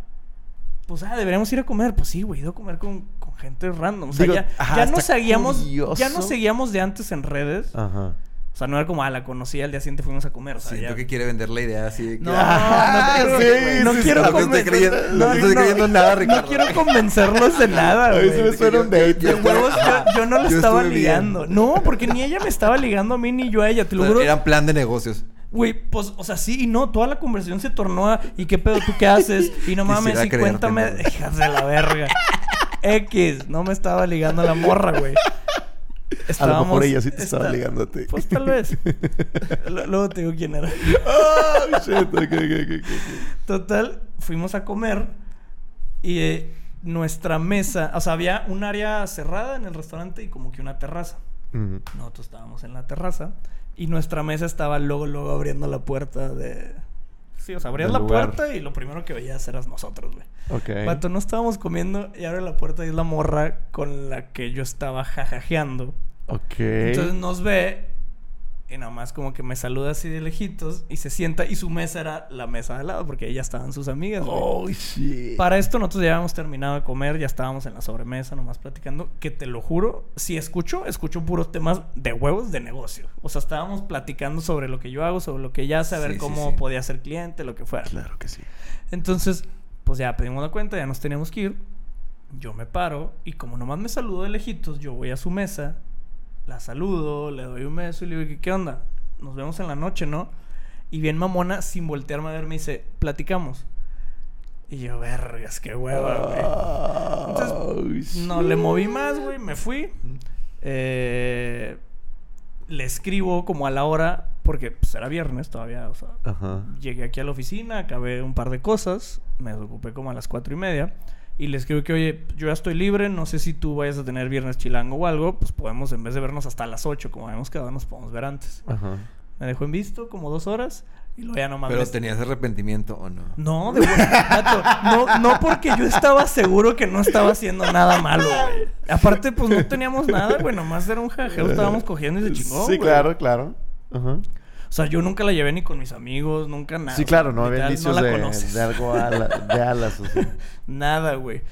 [SPEAKER 2] Pues, ah, deberíamos ir a comer. Pues sí, güey, ido a comer con, con gente random. O sea,
[SPEAKER 1] Digo,
[SPEAKER 2] ya,
[SPEAKER 1] ajá,
[SPEAKER 2] ya nos seguíamos.
[SPEAKER 1] curioso.
[SPEAKER 2] Ya nos seguíamos de antes en redes.
[SPEAKER 1] Ajá.
[SPEAKER 2] O sea, no era como, ah, la conocí, al día siguiente fuimos a comer. O sea,
[SPEAKER 3] Siento
[SPEAKER 2] ya-
[SPEAKER 3] que quiere vender la idea así de que...
[SPEAKER 2] No, *laughs*
[SPEAKER 1] Ah,
[SPEAKER 2] no,
[SPEAKER 1] sí,
[SPEAKER 2] no
[SPEAKER 1] sí,
[SPEAKER 2] quiero
[SPEAKER 3] sí, no te estoy creyendo- no
[SPEAKER 2] no,
[SPEAKER 3] te estoy
[SPEAKER 2] no,
[SPEAKER 3] creyendo nada,
[SPEAKER 2] No
[SPEAKER 3] Ricardo.
[SPEAKER 2] quiero convencerlos de *laughs* nada, güey.
[SPEAKER 1] se me suena un date.
[SPEAKER 2] Yo, yo no
[SPEAKER 3] Yo
[SPEAKER 2] estaba
[SPEAKER 3] bien.
[SPEAKER 2] ligando. No, porque ni ella me estaba ligando a mí ni yo a ella. Te lo juro.
[SPEAKER 3] Era plan de negocios.
[SPEAKER 2] Güey, pues, o sea, sí y no. Toda la conversación se tornó a ¿y qué pedo tú qué haces? *laughs* Y no mames,
[SPEAKER 3] Quisiera
[SPEAKER 2] y cuéntame.
[SPEAKER 3] ¿no? *laughs*
[SPEAKER 2] Hijas de la verga. X, no me estaba ligando a la morra, güey. *laughs*
[SPEAKER 1] A lo mejor
[SPEAKER 2] Estábamos-
[SPEAKER 1] ella sí te estaba ligando a ti.
[SPEAKER 2] Pues tal vez. Luego te digo quién era.
[SPEAKER 1] Ah, shit. ok, ok, ok, ok.
[SPEAKER 2] Total, fuimos a comer y eh, nuestra mesa, o sea, había un área cerrada en el restaurante y como que una terraza. Nosotros estábamos en la terraza y nuestra mesa estaba luego, luego abriendo la puerta de... Sí, o sea, abrías la
[SPEAKER 1] lugar.
[SPEAKER 2] puerta y lo primero que veías eras nosotros, güey.
[SPEAKER 1] Ok.
[SPEAKER 2] Vato, no estábamos comiendo y abre la puerta y es la morra con la que yo estaba jajajeando.
[SPEAKER 1] Ok.
[SPEAKER 2] Entonces nos ve y nada más como que me saluda así de lejitos y se sienta y su mesa era la mesa de al lado porque ahí ya estaban sus amigas.
[SPEAKER 1] Oh, shit.
[SPEAKER 2] Para esto nosotros ya habíamos terminado de comer, ya estábamos en la sobremesa nomás platicando, que te lo juro, si escucho, escucho puros temas de huevos de negocio. O sea, estábamos platicando sobre lo que yo hago, sobre lo que ella hace, a ver
[SPEAKER 3] Sí,
[SPEAKER 2] cómo
[SPEAKER 3] sí.
[SPEAKER 2] podía ser cliente, lo que fuera.
[SPEAKER 1] Claro que sí.
[SPEAKER 2] Entonces, pues ya pedimos la cuenta, ya nos teníamos que ir. Yo me paro y como nomás me saludo de lejitos, yo voy a su mesa, la saludo, le doy un beso y le digo, ¿qué, onda? Nos vemos en la noche, ¿no? Y bien mamona, sin voltearme a ver, me dice, platicamos. Y yo, vergas, qué hueva, güey. Entonces, No le moví más, güey, me fui. Eh, le escribo como a la hora, porque pues, era viernes todavía, o sea,
[SPEAKER 1] Ajá.
[SPEAKER 2] Llegué aquí a la oficina, acabé un par de cosas, me desocupé como a las cuatro y media. Y le escribo que, oye, yo ya estoy libre, no sé si tú vayas a tener viernes chilango o algo, pues podemos, en vez de vernos hasta las 8, como habíamos quedado, nos podemos ver antes.
[SPEAKER 1] Ajá.
[SPEAKER 2] Me dejó en visto como dos horas y luego ya nomás...
[SPEAKER 3] Pero tenías arrepentimiento o no.
[SPEAKER 2] No, de buen- vato, no, no porque yo estaba seguro que no estaba haciendo nada malo, güey. Aparte, pues no teníamos nada, güey, nomás era un jajeo, estábamos cogiendo y se chingó,
[SPEAKER 1] Sí,
[SPEAKER 2] güey.
[SPEAKER 1] claro, claro. Ajá.
[SPEAKER 2] O sea, yo nunca la llevé ni con mis amigos, nunca nada.
[SPEAKER 1] Sí, claro, no había indicios
[SPEAKER 2] la
[SPEAKER 1] de, de algo ala- de alas o sea. *laughs*
[SPEAKER 2] Nada, güey.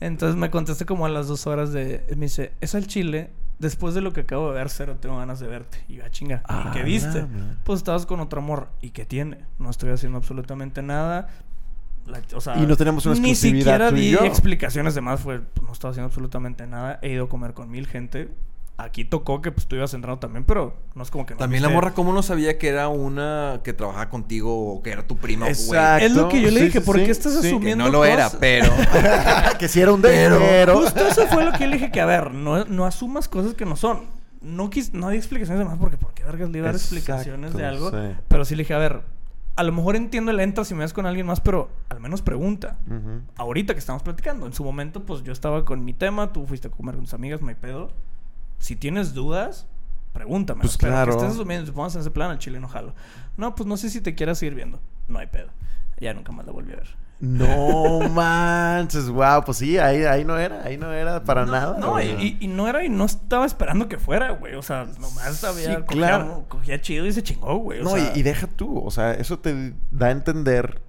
[SPEAKER 2] Entonces me contesté como a las dos horas de... Me dice, es al chile. Después de lo que acabo de ver, cero tengo ganas de verte. Y yo, ah, chinga. ¿Y
[SPEAKER 1] Ah,
[SPEAKER 2] qué viste?
[SPEAKER 1] la.
[SPEAKER 2] Pues estabas con otra morra. ¿Y qué tiene? No estoy haciendo absolutamente nada. La- o sea,
[SPEAKER 1] Y no tenemos una
[SPEAKER 2] Ni siquiera di explicaciones de más. Fue, pues, no estaba haciendo absolutamente nada. He ido a comer con mil gente. Aquí tocó que pues tú ibas entrando también, pero no es como que no
[SPEAKER 3] También la morra, ¿cómo no sabía que era una que trabajaba contigo o que era tu prima, güey?
[SPEAKER 1] Exacto.
[SPEAKER 2] Es lo que yo le
[SPEAKER 1] Sí,
[SPEAKER 2] dije.
[SPEAKER 1] sí,
[SPEAKER 2] ¿Por
[SPEAKER 1] sí,
[SPEAKER 2] qué estás
[SPEAKER 1] sí.
[SPEAKER 3] Que
[SPEAKER 2] asumiendo
[SPEAKER 3] no lo era, pero... *laughs*
[SPEAKER 1] que si era un
[SPEAKER 3] Pero-
[SPEAKER 1] pero.
[SPEAKER 2] Justo eso fue lo que yo le dije que, a ver, no, no asumas cosas que no son. No, quis, no di explicaciones de más porque, ¿por qué vergas le iba a dar
[SPEAKER 1] Exacto,
[SPEAKER 2] explicaciones de algo?
[SPEAKER 1] sí.
[SPEAKER 2] Pero sí le dije, a ver, a lo mejor entiendo el entra si me ves con alguien más, pero al menos pregunta. Ahorita que estamos platicando, en su momento, pues yo estaba con mi tema, tú fuiste a comer con tus amigas, hay pedo. Si tienes dudas, pregúntame.
[SPEAKER 1] Pues
[SPEAKER 2] pero
[SPEAKER 1] claro.
[SPEAKER 2] que estés asumiendo, si pongas en ese plan, al chile no jalo. No, pues no sé si te quieras seguir viendo. No hay pedo. Ya nunca más la volví a ver.
[SPEAKER 1] No *laughs* manches, wow, pues sí, ahí, ahí no era, ahí no era para
[SPEAKER 2] no,
[SPEAKER 1] nada.
[SPEAKER 2] No, y, no era, y no estaba esperando que fuera, güey. O sea, nomás había,
[SPEAKER 1] Sí,
[SPEAKER 2] cogía,
[SPEAKER 1] claro.
[SPEAKER 2] cogía chido y se chingó, güey. O
[SPEAKER 1] no,
[SPEAKER 2] sea,
[SPEAKER 1] y, y deja tú, o sea, eso te da a entender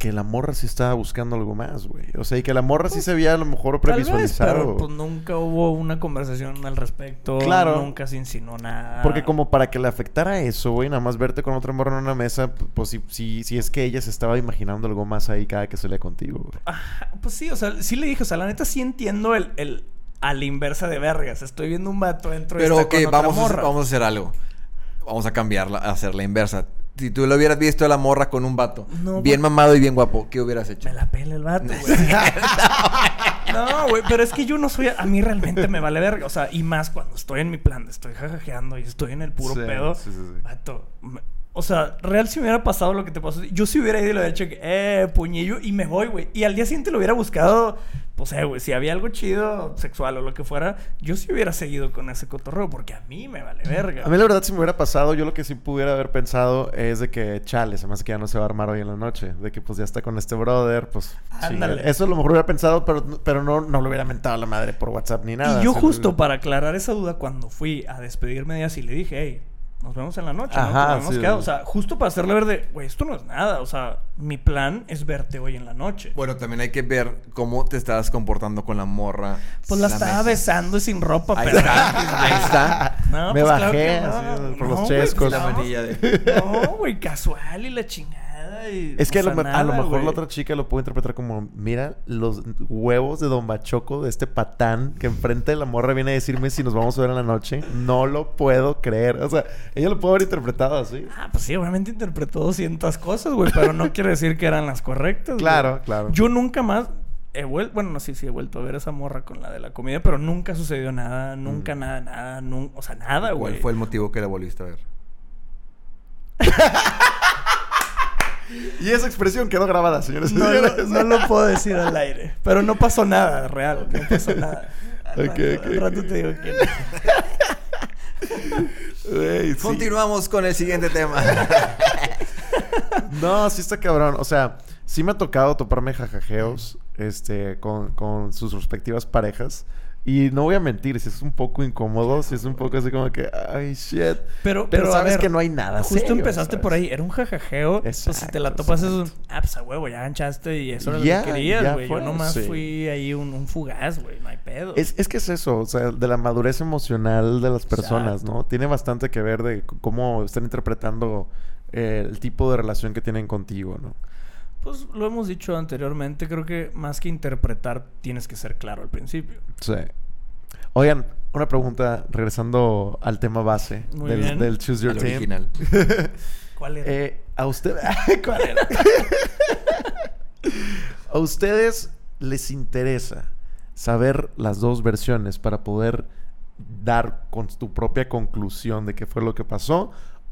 [SPEAKER 1] que la morra sí estaba buscando algo más, güey. O sea, y que la morra sí se había a lo mejor
[SPEAKER 2] tal vez,
[SPEAKER 1] previsualizado.
[SPEAKER 2] pero pues nunca hubo una conversación al respecto.
[SPEAKER 1] Claro.
[SPEAKER 2] Nunca se insinuó nada.
[SPEAKER 1] Porque como para que le afectara eso, güey, nada más verte con otra morra en una mesa, pues si, si, si es que ella se estaba imaginando algo más ahí cada que salía contigo, güey.
[SPEAKER 2] Ajá, pues sí, o sea, sí le dije, o sea, la neta sí entiendo el, el a la inversa de vergas. Estoy viendo un vato dentro de
[SPEAKER 3] Pero ok,
[SPEAKER 2] con otra
[SPEAKER 3] vamos a, hacer-
[SPEAKER 2] morra.
[SPEAKER 3] vamos a hacer algo. Vamos a cambiarla, a hacer la inversa. Si tú lo hubieras visto a la morra con un vato,
[SPEAKER 2] No,
[SPEAKER 3] bien
[SPEAKER 2] güey.
[SPEAKER 3] mamado y bien guapo, ¿qué hubieras hecho?
[SPEAKER 2] Me la pela el vato, *laughs* güey. no, güey, pero es que yo no soy... A mí realmente me vale verga. O sea, y más cuando estoy en mi plan, estoy jajajeando y estoy en el puro
[SPEAKER 1] Sí,
[SPEAKER 2] pedo.
[SPEAKER 1] sí, sí, sí.
[SPEAKER 2] Vato, me- o sea, real si me hubiera pasado lo que te pasó. Yo si hubiera ido y le hubiera que, eh, puñillo, y me voy, güey. Y al día siguiente lo hubiera buscado, pues, eh, güey, si había algo chido, sexual o lo que fuera, yo sí hubiera seguido con ese cotorreo, porque a mí me vale verga.
[SPEAKER 1] A mí la verdad si me hubiera pasado, yo lo que sí pudiera haber pensado es de que, chale, se me hace que ya no se va a armar hoy en la noche. De que pues ya está con este brother, pues...
[SPEAKER 2] Ándale.
[SPEAKER 1] Eso a lo mejor hubiera pensado, pero, pero no, no lo hubiera mentado a la madre por WhatsApp ni nada.
[SPEAKER 2] y yo justo para aclarar esa duda, cuando fui a despedirme de ella, sí le dije, hey, nos vemos en la noche, ¿no?
[SPEAKER 1] Ajá, sí.
[SPEAKER 2] quedado. O sea, justo para hacerle ver de, güey, esto no es nada. O sea, mi plan es verte hoy en la noche.
[SPEAKER 3] Bueno, también hay que ver cómo te estabas comportando con la morra.
[SPEAKER 2] Pues la estaba
[SPEAKER 3] mesa.
[SPEAKER 2] besando y sin ropa,
[SPEAKER 3] Ahí
[SPEAKER 2] pero...
[SPEAKER 3] está, ahí está. *laughs*
[SPEAKER 2] No,
[SPEAKER 1] Me
[SPEAKER 2] pues claro
[SPEAKER 1] bajé
[SPEAKER 2] no.
[SPEAKER 1] así, por
[SPEAKER 2] No,
[SPEAKER 1] los chescos.
[SPEAKER 2] pues,
[SPEAKER 3] La manilla de...
[SPEAKER 2] No, güey, casual y la chingada. Y,
[SPEAKER 1] Es que a
[SPEAKER 2] o
[SPEAKER 1] lo,
[SPEAKER 2] sea,
[SPEAKER 1] me- a lo
[SPEAKER 2] nada,
[SPEAKER 1] mejor la otra chica lo puede interpretar como, mira los huevos de Don Bachoco, de este patán que enfrente de la morra viene a decirme si nos vamos a ver en la noche. No lo puedo creer. O sea, ella lo puede haber interpretado así.
[SPEAKER 2] Ah, pues sí, obviamente interpretó 200 cosas, güey, pero no quiere decir que eran las correctas.
[SPEAKER 1] Claro, claro.
[SPEAKER 2] Yo nunca más he vuelto, bueno, no sé si he vuelto a ver esa morra con la de la comida, pero nunca sucedió nada, nunca nada, nada, nun- o sea, nada, güey.
[SPEAKER 3] ¿Cuál fue el motivo que la volviste a ver? *laughs*
[SPEAKER 1] Y esa expresión quedó grabada, señores.
[SPEAKER 2] No,
[SPEAKER 1] señores.
[SPEAKER 2] lo, no lo puedo decir al aire, pero no pasó nada, real, no pasó nada. *laughs* Al rato, al te digo que
[SPEAKER 1] sí.
[SPEAKER 3] Continuamos con el siguiente tema. *laughs*
[SPEAKER 1] No, sí está cabrón. O sea, sí me ha tocado toparme jajajeos este, con, con sus respectivas parejas. Y no voy a mentir, si es un poco incómodo, si es un poco así como que, ay, shit.
[SPEAKER 2] Pero,
[SPEAKER 1] Pero, sabes
[SPEAKER 2] ver,
[SPEAKER 1] que no hay nada
[SPEAKER 2] Justo
[SPEAKER 1] serio,
[SPEAKER 2] empezaste
[SPEAKER 1] ¿sabes?
[SPEAKER 2] por ahí, era un jajajeo. pues si te la
[SPEAKER 1] Exacto,
[SPEAKER 2] topas es un.
[SPEAKER 1] exacto.
[SPEAKER 2] Ah, pues a huevo, ya ganchaste y eso era
[SPEAKER 1] Ya,
[SPEAKER 2] lo que querías, güey. Yo nomás
[SPEAKER 1] sí.
[SPEAKER 2] fui ahí un, un fugaz, güey, no hay pedo.
[SPEAKER 1] Es, es que es eso, o sea, de la madurez emocional de las personas,
[SPEAKER 2] Exacto.
[SPEAKER 1] ¿no? Tiene bastante que ver de cómo están interpretando eh, el tipo de relación que tienen contigo, ¿no?
[SPEAKER 2] Pues lo hemos dicho anteriormente, creo que más que interpretar, tienes que ser claro al principio.
[SPEAKER 1] Sí. Oigan, una pregunta, regresando al tema base
[SPEAKER 2] Muy
[SPEAKER 1] del,
[SPEAKER 2] bien.
[SPEAKER 1] del Choose Your Team.
[SPEAKER 3] original. *laughs*
[SPEAKER 2] ¿Cuál era?
[SPEAKER 1] Eh, a usted... *laughs* ¿Cuál era? *laughs* ¿A ustedes les interesa saber las dos versiones para poder dar con tu propia conclusión de qué fue lo que pasó?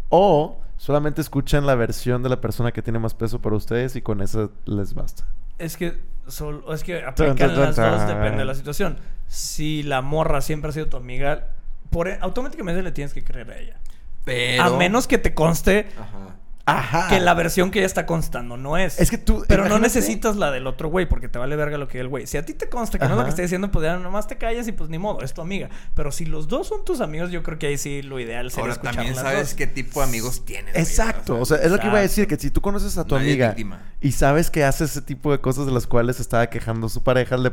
[SPEAKER 1] ¿O solamente escuchan la versión de la persona que tiene más peso para ustedes y con eso les basta?
[SPEAKER 2] Es que sol- es que aplican las dos, depende de la situación. Si la morra siempre ha sido tu amiga, por e- automáticamente le tienes que creer a ella.
[SPEAKER 3] Pero...
[SPEAKER 2] A menos que te conste
[SPEAKER 3] Ajá.
[SPEAKER 1] Ajá.
[SPEAKER 2] que la versión que ella está constando no es.
[SPEAKER 1] Es que tú...
[SPEAKER 2] Pero no necesitas la del otro güey porque te vale verga lo que el güey. Si a ti te consta que no es lo que está diciendo, pues ya nomás te callas y pues ni modo, es tu amiga. Pero si los dos son tus amigos, yo creo que ahí sí lo ideal sería
[SPEAKER 3] Ahora
[SPEAKER 2] escuchar
[SPEAKER 3] también
[SPEAKER 2] las
[SPEAKER 3] sabes
[SPEAKER 2] dos.
[SPEAKER 3] qué tipo de amigos tienes. güey,
[SPEAKER 1] Exacto, o sea, es lo que iba a decir, que si tú conoces a tu amiga y sabes que hace ese tipo de cosas de las cuales se estaba quejando su pareja, le-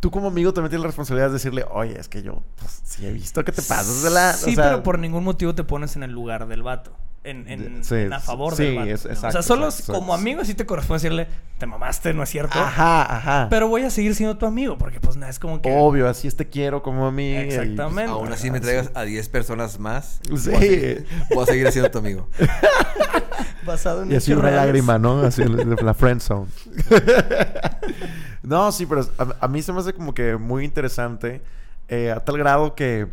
[SPEAKER 1] tú como amigo también tienes la responsabilidad de decirle, oye, es que yo, pues, sí he visto que te pasas de la... o
[SPEAKER 2] Sí,
[SPEAKER 1] sea,
[SPEAKER 2] pero por ningún motivo te pones en el lugar del vato. En, en-
[SPEAKER 1] Sí,
[SPEAKER 2] en a favor
[SPEAKER 1] sí,
[SPEAKER 2] del vato.
[SPEAKER 1] es-
[SPEAKER 2] o sea, solo
[SPEAKER 1] exacto,
[SPEAKER 2] como
[SPEAKER 1] exacto.
[SPEAKER 2] amigo sí te corresponde decirle, te mamaste, ¿no es cierto?
[SPEAKER 1] Ajá, ajá.
[SPEAKER 2] Pero voy a seguir siendo tu amigo porque pues no es como que...
[SPEAKER 1] Obvio, así es te quiero como amiga. y-
[SPEAKER 2] Exactamente.
[SPEAKER 3] Aún así me traigas a 10 personas más.
[SPEAKER 1] Sí.
[SPEAKER 3] Voy a seguir, voy a seguir siendo tu amigo. *laughs*
[SPEAKER 2] Basado en
[SPEAKER 1] Y así una lágrima, ¿no? Así en la friend zone. *laughs* no, sí, pero a, a mí se me hace como que muy interesante. eh, a tal grado que,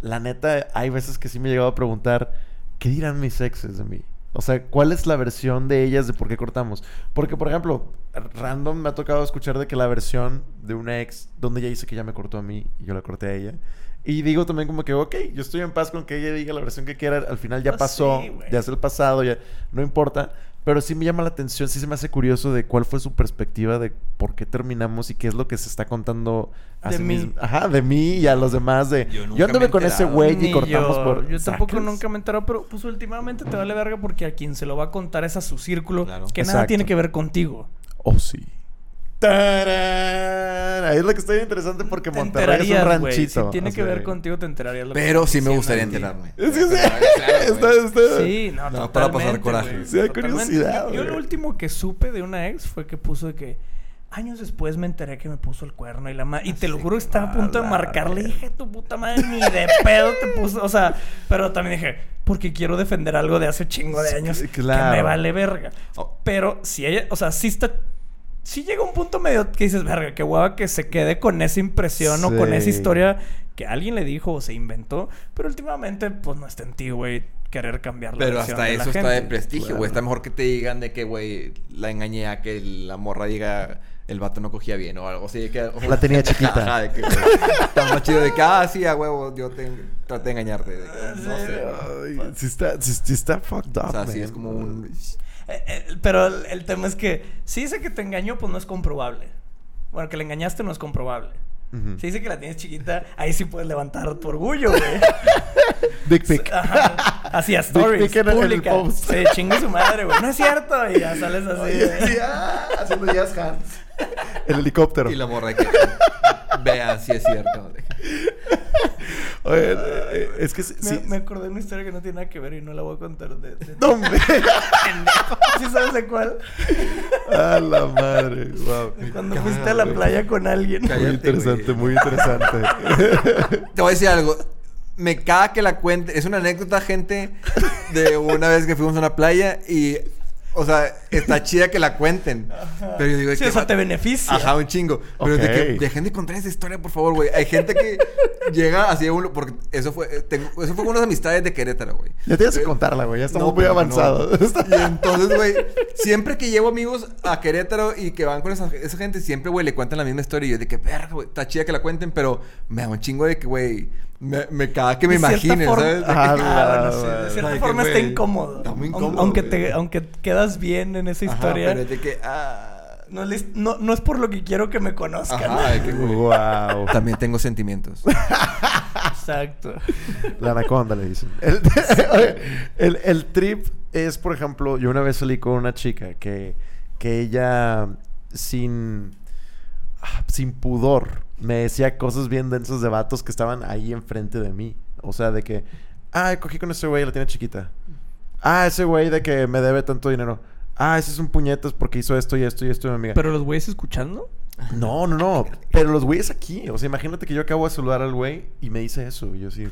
[SPEAKER 1] la neta, hay veces que sí me he llegado a preguntar, ¿qué dirán mis exes de mí? O sea, ¿cuál es la versión de ellas de por qué cortamos? Porque, por ejemplo, random me ha tocado escuchar de que la versión de una ex, donde ella dice que ya me cortó a mí y yo la corté a ella. Y digo también como que, ok, yo estoy en paz con que ella diga la versión que quiera. Al final ya
[SPEAKER 2] Pues
[SPEAKER 1] pasó,
[SPEAKER 2] sí,
[SPEAKER 1] ya es el pasado, ya no importa. Pero sí me llama la atención, sí se me hace curioso de cuál fue su perspectiva de por qué terminamos y qué es lo que se está contando a
[SPEAKER 2] De
[SPEAKER 1] sí
[SPEAKER 2] mí.
[SPEAKER 1] mismo. Ajá, de mí y a los demás de...
[SPEAKER 3] Yo
[SPEAKER 1] Yo,
[SPEAKER 3] nunca me
[SPEAKER 1] anduve con ese güey y
[SPEAKER 2] Ni
[SPEAKER 1] cortamos
[SPEAKER 2] yo,
[SPEAKER 1] por...
[SPEAKER 2] Yo tampoco
[SPEAKER 1] ¿Sacas?
[SPEAKER 2] nunca me he enterado, pero pues últimamente te vale verga porque a quien se lo va a contar es a su círculo,
[SPEAKER 3] Claro.
[SPEAKER 2] que nada tiene que ver contigo.
[SPEAKER 1] Oh, sí. ¡Tarán! Ahí es lo que está bien interesante porque
[SPEAKER 2] Te
[SPEAKER 1] Monterrey es un ranchito.
[SPEAKER 2] Si tiene que ver contigo, te enterarías. lo
[SPEAKER 3] Pero sí me gustaría enterarme.
[SPEAKER 1] Es que sí, *laughs* está, está-
[SPEAKER 2] Sí, no,
[SPEAKER 3] No, para pasar coraje.
[SPEAKER 1] Sí,
[SPEAKER 2] totalmente.
[SPEAKER 1] curiosidad,
[SPEAKER 2] Yo, yo lo último que supe de una ex fue que puso de que años después me enteré que me puso el cuerno y la ma- y te lo juro estaba a punto de marcarle, dije, tu puta madre ni de pedo te puso, o sea, pero también dije, porque quiero defender algo de hace chingo de
[SPEAKER 1] Sí,
[SPEAKER 2] años
[SPEAKER 1] claro.
[SPEAKER 2] que me vale verga.
[SPEAKER 3] Oh.
[SPEAKER 2] Pero si ella, o sea, sí está sí llega un punto medio que dices, verga, qué guava que se quede con esa impresión o con esa historia que alguien le dijo o se inventó. Pero últimamente, pues no está en ti, güey, querer cambiar la
[SPEAKER 3] Pero hasta
[SPEAKER 2] de la
[SPEAKER 3] eso está de prestigio,
[SPEAKER 1] Claro.
[SPEAKER 3] güey. Está mejor que te digan de que, güey, la engañé a que la morra diga el vato no cogía bien o algo así. de Que,
[SPEAKER 1] La tenía *laughs* chiquita.
[SPEAKER 3] Ajá, de que, está más chido de que, ah, sí, a huevo, yo te, traté de engañarte. de que, no sé.
[SPEAKER 1] Ay, sí está, sí, está fucked up,
[SPEAKER 3] O sea, sí es como un...
[SPEAKER 2] Eh, eh, pero el, el tema es que si dice que te engañó, pues no es comprobable. Bueno, que le engañaste no es comprobable. Si dice que la tienes chiquita, ahí sí puedes levantar tu orgullo, güey. *laughs*
[SPEAKER 1] Dick pic.
[SPEAKER 2] Ajá. Hacía stories
[SPEAKER 1] pic en el post.
[SPEAKER 2] Chingue su madre, güey. No es cierto. Y ya sales así.
[SPEAKER 1] Oye, sí, ah, haciendo jazz hands. El helicóptero.
[SPEAKER 3] Y la morra que... *laughs* Vea si es cierto.
[SPEAKER 1] Oye, eh, es que sí.
[SPEAKER 2] Me,
[SPEAKER 1] sí-
[SPEAKER 2] me acordé de una historia que no tiene nada que ver y no la voy a contar. De, de-
[SPEAKER 1] No, hombre. *laughs*
[SPEAKER 2] ¿Sí sabes de cuál?
[SPEAKER 1] A la madre. Wow.
[SPEAKER 2] Cuando
[SPEAKER 3] Cállate,
[SPEAKER 2] fuiste a la playa con alguien.
[SPEAKER 1] Muy interesante,
[SPEAKER 3] güey.
[SPEAKER 1] muy interesante.
[SPEAKER 3] Te voy a decir algo. Me caga que la cuente. Es una anécdota, gente, de una vez que fuimos a una playa y... O sea, está *laughs* chida que la cuenten. Pero yo digo...
[SPEAKER 2] Sí,
[SPEAKER 3] ¿qué
[SPEAKER 2] eso
[SPEAKER 3] va-
[SPEAKER 2] te beneficia.
[SPEAKER 3] Ajá, un chingo. Pero es de que dejen de contar esa historia, por favor, güey. Hay gente que *laughs* llega así a un... Porque eso fue... eh, tengo- eso fue con unas amistades de Querétaro, güey.
[SPEAKER 1] Ya tienes que
[SPEAKER 3] Eh,
[SPEAKER 1] contarla, güey. Ya estamos
[SPEAKER 3] no,
[SPEAKER 1] muy
[SPEAKER 3] pero no.
[SPEAKER 1] avanzados.
[SPEAKER 3] Y entonces, güey, siempre que llevo amigos a Querétaro y que van con esa, esa gente, siempre, güey, le cuentan la misma historia. Y yo de que, verga, güey, está chida que la cuenten, pero me da un chingo de que, güey, me, me caga que me imaginen,
[SPEAKER 2] forma-
[SPEAKER 3] ¿sabes? De que-
[SPEAKER 1] Ah,
[SPEAKER 2] Ah, bueno, sí,
[SPEAKER 1] madre.
[SPEAKER 2] de cierta
[SPEAKER 3] Ay,
[SPEAKER 2] forma está incómodo.
[SPEAKER 3] Está muy incómodo,
[SPEAKER 2] Aunque,
[SPEAKER 3] güey.
[SPEAKER 2] te, aunque quedas bien en esa
[SPEAKER 3] Ajá,
[SPEAKER 2] historia.
[SPEAKER 3] pero es de que, ah...
[SPEAKER 2] no, les- no, no es por lo que quiero que me conozcan.
[SPEAKER 3] Ajá, que,
[SPEAKER 1] wow.
[SPEAKER 3] También tengo sentimientos.
[SPEAKER 2] Exacto.
[SPEAKER 1] La anaconda le dicen. El, *laughs* el- el trip es, por ejemplo, yo una vez salí con una chica que, que ella sin, sin pudor me decía cosas bien densas de vatos que estaban ahí enfrente de mí. O sea, de que, ah, cogí con ese güey, la tiene chiquita. Ah, ese güey de que me debe tanto dinero. Ah, ese es un puñetas porque hizo esto y esto y esto, mi amiga.
[SPEAKER 2] Pero los güeyes escuchando.
[SPEAKER 1] No, no, no. Pero los güeyes aquí. O sea, imagínate que yo acabo de saludar al güey y me dice eso. Y yo sí.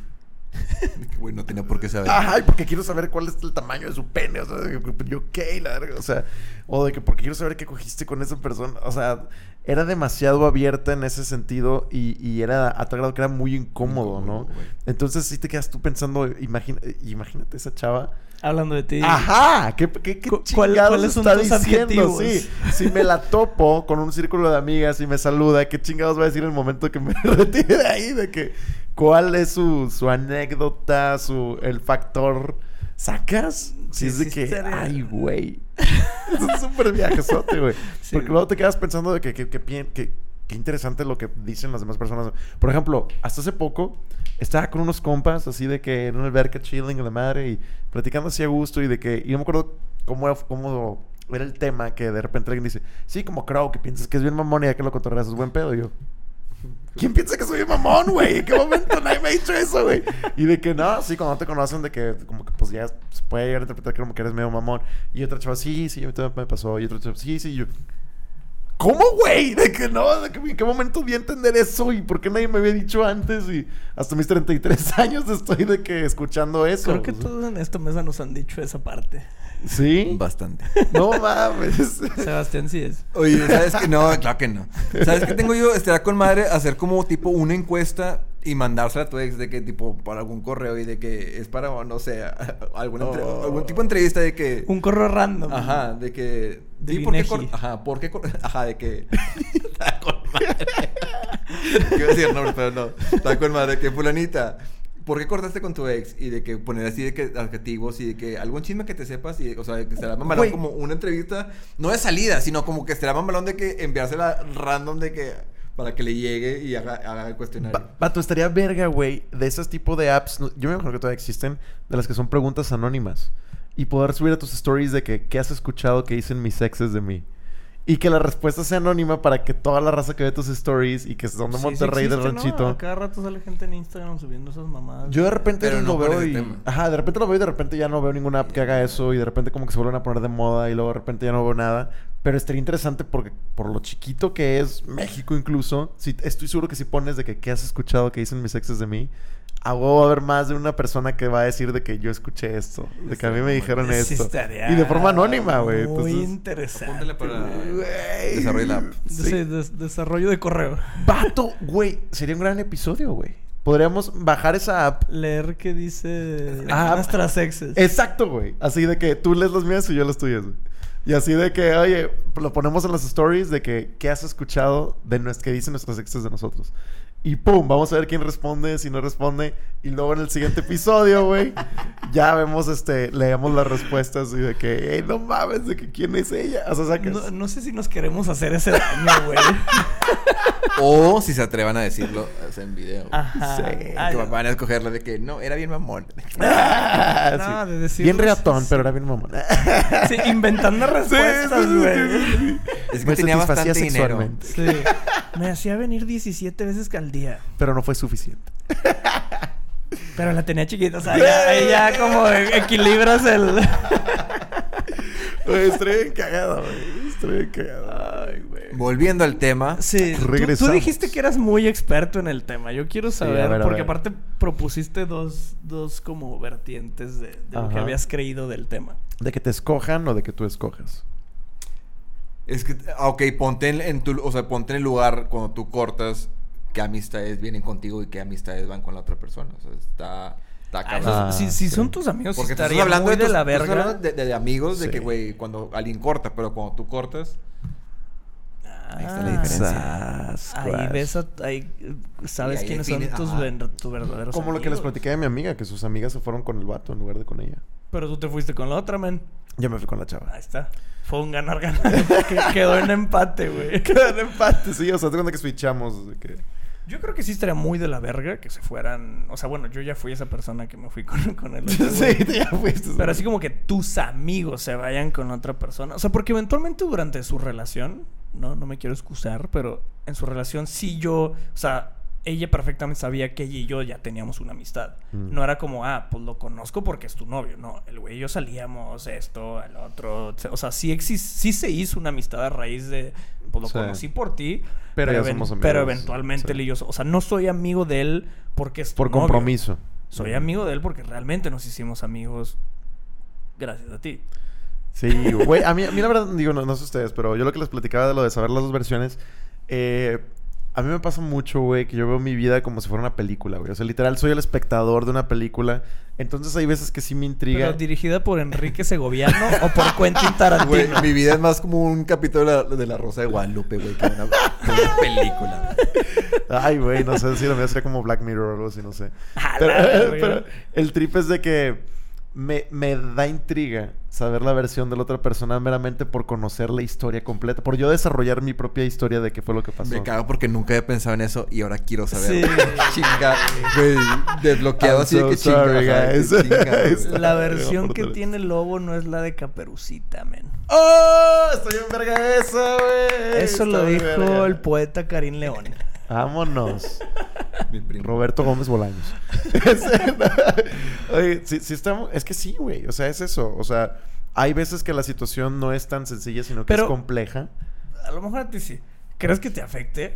[SPEAKER 3] De que, Güey, no tenía por qué saber.
[SPEAKER 1] Ay, porque quiero saber cuál es el tamaño de su pene. O sea, de que, yo qué, la verga. O sea, o de que porque quiero saber qué cogiste con esa persona. O sea, era demasiado abierta en ese sentido y, y era a tal grado que era muy incómodo, ¿no? Entonces sí te quedas tú pensando, imagina, imagínate esa chava.
[SPEAKER 2] Hablando de ti.
[SPEAKER 1] Ajá, ¿qué, qué, qué
[SPEAKER 2] ¿cuál-
[SPEAKER 1] chingados
[SPEAKER 2] cuáles son
[SPEAKER 1] está diciendo?
[SPEAKER 2] adjetivos?
[SPEAKER 1] Sí, si me la topo con un círculo de amigas y me saluda, ¿qué chingados va a decir en el momento que me *laughs* retire de ahí? De que, ¿cuál es su, su anécdota, su, el factor? ¿Sacas? Si
[SPEAKER 2] Sí,
[SPEAKER 1] es de
[SPEAKER 2] sí
[SPEAKER 1] que,
[SPEAKER 2] estaría-
[SPEAKER 1] ay, güey. *laughs* es un súper viajezote, güey.
[SPEAKER 2] Sí,
[SPEAKER 1] Porque
[SPEAKER 2] güey.
[SPEAKER 1] luego te quedas pensando de que, que, que, que- qué interesante lo que dicen las demás personas. Por ejemplo, hasta hace poco estaba con unos compas así de que en una alberca chilling a la madre y platicando así a gusto y de que... Y no me acuerdo cómo era, cómo era el tema que de repente alguien dice, sí, como creo que piensas que es bien mamón y ya que lo cotorreas es buen pedo. Y yo, ¿quién piensa que soy un mamón, güey? ¿En qué momento nadie me ha dicho eso, güey? Y de que no, sí, cuando no te conocen, de que como que pues ya puede llegar a interpretar que como que eres medio mamón. Y otra chava, sí, sí, a me pasó. Y otra chava, sí, sí, yo... ¿Cómo, güey? De que no, de que en qué momento di a entender eso y por qué nadie me había dicho antes y hasta mis 33 *laughs* años estoy de que escuchando eso.
[SPEAKER 2] Creo que todos en esta mesa nos han dicho esa parte.
[SPEAKER 1] ¿Sí?
[SPEAKER 3] Bastante.
[SPEAKER 1] No mames.
[SPEAKER 2] Sebastián sí es.
[SPEAKER 3] Oye, ¿sabes qué? No, claro que no. ¿Sabes qué tengo yo? Estará con madre hacer como tipo una encuesta y mandársela a tu ex de que tipo para algún correo y de que es para, no sé, alguna entre-
[SPEAKER 1] Oh.
[SPEAKER 3] algún tipo de entrevista de que...
[SPEAKER 2] Un correo random.
[SPEAKER 3] Ajá, de que...
[SPEAKER 2] Del
[SPEAKER 3] ¿y por qué Ajá, ¿por qué cor- Ajá, de que... *laughs* Está con madre. Quiero decir nombres, pero no. Está con madre que fulanita... ¿Por qué cortaste con tu ex? Y de que poner así de que adjetivos y de que algún chisme que te sepas y, o sea, que será mamalón como una entrevista, no de salida, sino como que será mamalón de que enviársela random de que para que le llegue y haga, haga el cuestionario.
[SPEAKER 1] Vato, estaría verga, güey, de esos tipos de apps. Yo me imagino que todavía existen, de las que son preguntas anónimas. Y poder subir a tus stories de que, ¿qué has escuchado que dicen mis exes de mí? Y que la respuesta sea anónima para que toda la raza que ve tus stories y que son de
[SPEAKER 2] Sí, sí
[SPEAKER 1] Monterrey, del
[SPEAKER 2] existe, ¿no?
[SPEAKER 1] ranchito.
[SPEAKER 2] A cada rato sale gente en Instagram subiendo esas mamadas.
[SPEAKER 1] Yo de repente
[SPEAKER 3] Pero
[SPEAKER 1] lo
[SPEAKER 3] no
[SPEAKER 1] veo y...
[SPEAKER 3] tema.
[SPEAKER 1] Ajá, de repente lo veo y de repente ya no veo ninguna app que haga eso y de repente como que se vuelven a poner de moda y luego de repente ya no veo nada. Pero estaría interesante porque por lo chiquito que es México incluso, si, estoy seguro que si pones de que qué has escuchado que dicen mis exes de mí, a huevo va a haber más de una persona que va a decir de que yo escuché esto, de que a mí me dijeron
[SPEAKER 2] Sí
[SPEAKER 1] esto.
[SPEAKER 2] estaría
[SPEAKER 1] Y de forma anónima, güey.
[SPEAKER 2] Muy
[SPEAKER 1] Entonces,
[SPEAKER 2] interesante.
[SPEAKER 3] Para desarrollo la app.
[SPEAKER 2] Sí,
[SPEAKER 1] Sí.
[SPEAKER 2] des- desarrollo de correo.
[SPEAKER 1] Vato, güey, sería un gran episodio, güey. Podríamos bajar esa app
[SPEAKER 2] Leer qué dice
[SPEAKER 1] Ah,
[SPEAKER 2] nuestras exes.
[SPEAKER 1] Exacto, güey. Así de que tú lees las mías y yo las tuyas, güey. Y así de que, oye, lo ponemos en las stories de que, ¿qué has escuchado de nues- que dicen nuestras exes de nosotros? Y pum, vamos a ver quién responde, si no responde. Y luego en el siguiente episodio, güey, ya vemos, este, leemos las respuestas y de que, hey, no mames, de que quién es ella. O sea, sacas.
[SPEAKER 2] No, no sé si nos queremos hacer ese daño, güey. *laughs*
[SPEAKER 3] O si se atrevan a decirlo en video.
[SPEAKER 2] Ajá.
[SPEAKER 1] Sí.
[SPEAKER 3] Que van a escogerlo de que no, era bien mamón. *laughs*
[SPEAKER 1] Ah,
[SPEAKER 2] No,
[SPEAKER 1] sí.
[SPEAKER 2] de decirlo,
[SPEAKER 1] Bien reatón,
[SPEAKER 2] sí.
[SPEAKER 1] pero era bien mamón.
[SPEAKER 2] Sí, inventando respuestas, güey.
[SPEAKER 3] Es que
[SPEAKER 1] Me
[SPEAKER 3] tenía bastante dinero.
[SPEAKER 2] Sí. Me hacía venir 17 veces al día.
[SPEAKER 1] Pero no fue suficiente.
[SPEAKER 2] Pero la tenía chiquita, o sea, ya, ahí ya como equilibras el. *laughs*
[SPEAKER 1] Estoy bien cagado, güey. Estoy bien cagado.
[SPEAKER 2] Ay, güey.
[SPEAKER 3] Volviendo al tema.
[SPEAKER 2] Sí, tú- dijiste que eras muy experto en el tema. Yo quiero
[SPEAKER 1] Sí,
[SPEAKER 2] saber,
[SPEAKER 1] a ver, a
[SPEAKER 2] porque aparte propusiste dos, dos como vertientes de, de lo que habías creído del tema.
[SPEAKER 1] ¿De que te escojan o de que tú escojas?
[SPEAKER 3] Es que, ah, ok, ponte en, en tu, o sea, ponte en el lugar cuando tú cortas qué amistades vienen contigo y qué amistades van con la otra persona. O sea, está, está
[SPEAKER 2] Ah.
[SPEAKER 1] Ah,
[SPEAKER 2] si si
[SPEAKER 1] sí.
[SPEAKER 2] son tus amigos,
[SPEAKER 3] Porque
[SPEAKER 2] estaría
[SPEAKER 3] estás hablando
[SPEAKER 2] muy de,
[SPEAKER 3] tus-
[SPEAKER 2] la
[SPEAKER 3] tú estás
[SPEAKER 2] verga.
[SPEAKER 3] hablando de, de- de amigos, de que, güey, cuando alguien corta, pero cuando tú cortas, ahí está la
[SPEAKER 2] Ah,
[SPEAKER 3] diferencia.
[SPEAKER 2] Ahí ves, a- ahí sabes
[SPEAKER 3] ahí
[SPEAKER 2] quiénes son tus, ven- tus verdaderos
[SPEAKER 1] Como lo que les platiqué de mi amiga, que sus amigas se fueron con el vato en lugar de con ella.
[SPEAKER 2] Pero tú te fuiste con la otra, men.
[SPEAKER 1] Yo me fui con la chava.
[SPEAKER 2] Ahí está. Fue un ganar-ganar. *laughs* que quedó en empate, güey. *laughs*
[SPEAKER 1] Quedó en empate, sí. O sea, te cuenta que switchamos. que...
[SPEAKER 2] Yo creo que sí estaría muy de la verga que se fueran. O sea, bueno, yo ya fui esa persona que me fui con, *laughs* con el otro. güey.
[SPEAKER 1] sí, te ya fuiste.
[SPEAKER 2] Pero así como que tus amigos se vayan con otra persona. O sea, porque eventualmente durante su relación, no, no me quiero excusar, pero en su relación sí yo, o sea, ella perfectamente sabía que ella y yo ya teníamos una amistad.
[SPEAKER 1] Mm.
[SPEAKER 2] No era como, ah, pues lo conozco porque es tu novio. No, el güey y yo salíamos, esto, el otro. O sea, sí, sí se hizo una amistad a raíz de, pues lo
[SPEAKER 1] Sí.
[SPEAKER 2] conocí por ti.
[SPEAKER 1] Pero ya
[SPEAKER 2] even-
[SPEAKER 1] somos amigos,
[SPEAKER 2] pero eventualmente
[SPEAKER 1] sí.
[SPEAKER 2] él y yo, o sea, no soy amigo de él porque es tu
[SPEAKER 1] Por
[SPEAKER 2] novio.
[SPEAKER 1] compromiso.
[SPEAKER 2] Soy amigo de él porque realmente nos hicimos amigos gracias a ti.
[SPEAKER 1] Sí, güey. A mí, a mí la verdad, digo, no, no sé ustedes, pero yo lo que les platicaba de lo de saber las dos versiones, eh, a mí me pasa mucho, güey, que yo veo mi vida como si fuera una película, güey. O sea, literal, soy el espectador de una película. Entonces hay veces que sí me intriga.
[SPEAKER 2] Pero dirigida por Enrique Segoviano o por Quentin *laughs* Tarantino.
[SPEAKER 3] Güey, mi vida es más como un capítulo de la, Rosa de Guadalupe, güey, que una, una película. *laughs*
[SPEAKER 1] Ay, güey, no sé si lo mío sería como Black Mirror o algo así, no sé.
[SPEAKER 2] A
[SPEAKER 1] Pero, pero el trip es de que me, me da intriga saber la versión de la otra persona meramente por conocer la historia completa. Por yo desarrollar mi propia historia de qué fue lo que pasó.
[SPEAKER 3] Me cago porque nunca había pensado en eso y ahora quiero saber.
[SPEAKER 2] Sí. *laughs*
[SPEAKER 3] Chinga, güey, desbloqueado
[SPEAKER 1] I'm
[SPEAKER 3] así de que chinga.
[SPEAKER 1] sorry,
[SPEAKER 3] ajá, que
[SPEAKER 1] guys.
[SPEAKER 3] chinga, *laughs* güey.
[SPEAKER 2] La versión que tiene el lobo no es la de Caperucita, men.
[SPEAKER 1] ¡Oh! Estoy en verga eso, güey.
[SPEAKER 2] Eso lo dijo
[SPEAKER 1] verga.
[SPEAKER 2] el poeta Karim León.
[SPEAKER 1] Vámonos. *laughs*
[SPEAKER 3] Mi primo.
[SPEAKER 1] Roberto Gómez Bolaños. *laughs* Oye, sí, sí estamos... Es que sí, güey. O sea, es eso. O sea, hay veces que la situación no es tan sencilla, sino que
[SPEAKER 2] Pero-
[SPEAKER 1] es compleja.
[SPEAKER 2] A lo mejor a ti sí. ¿Crees que te afecte?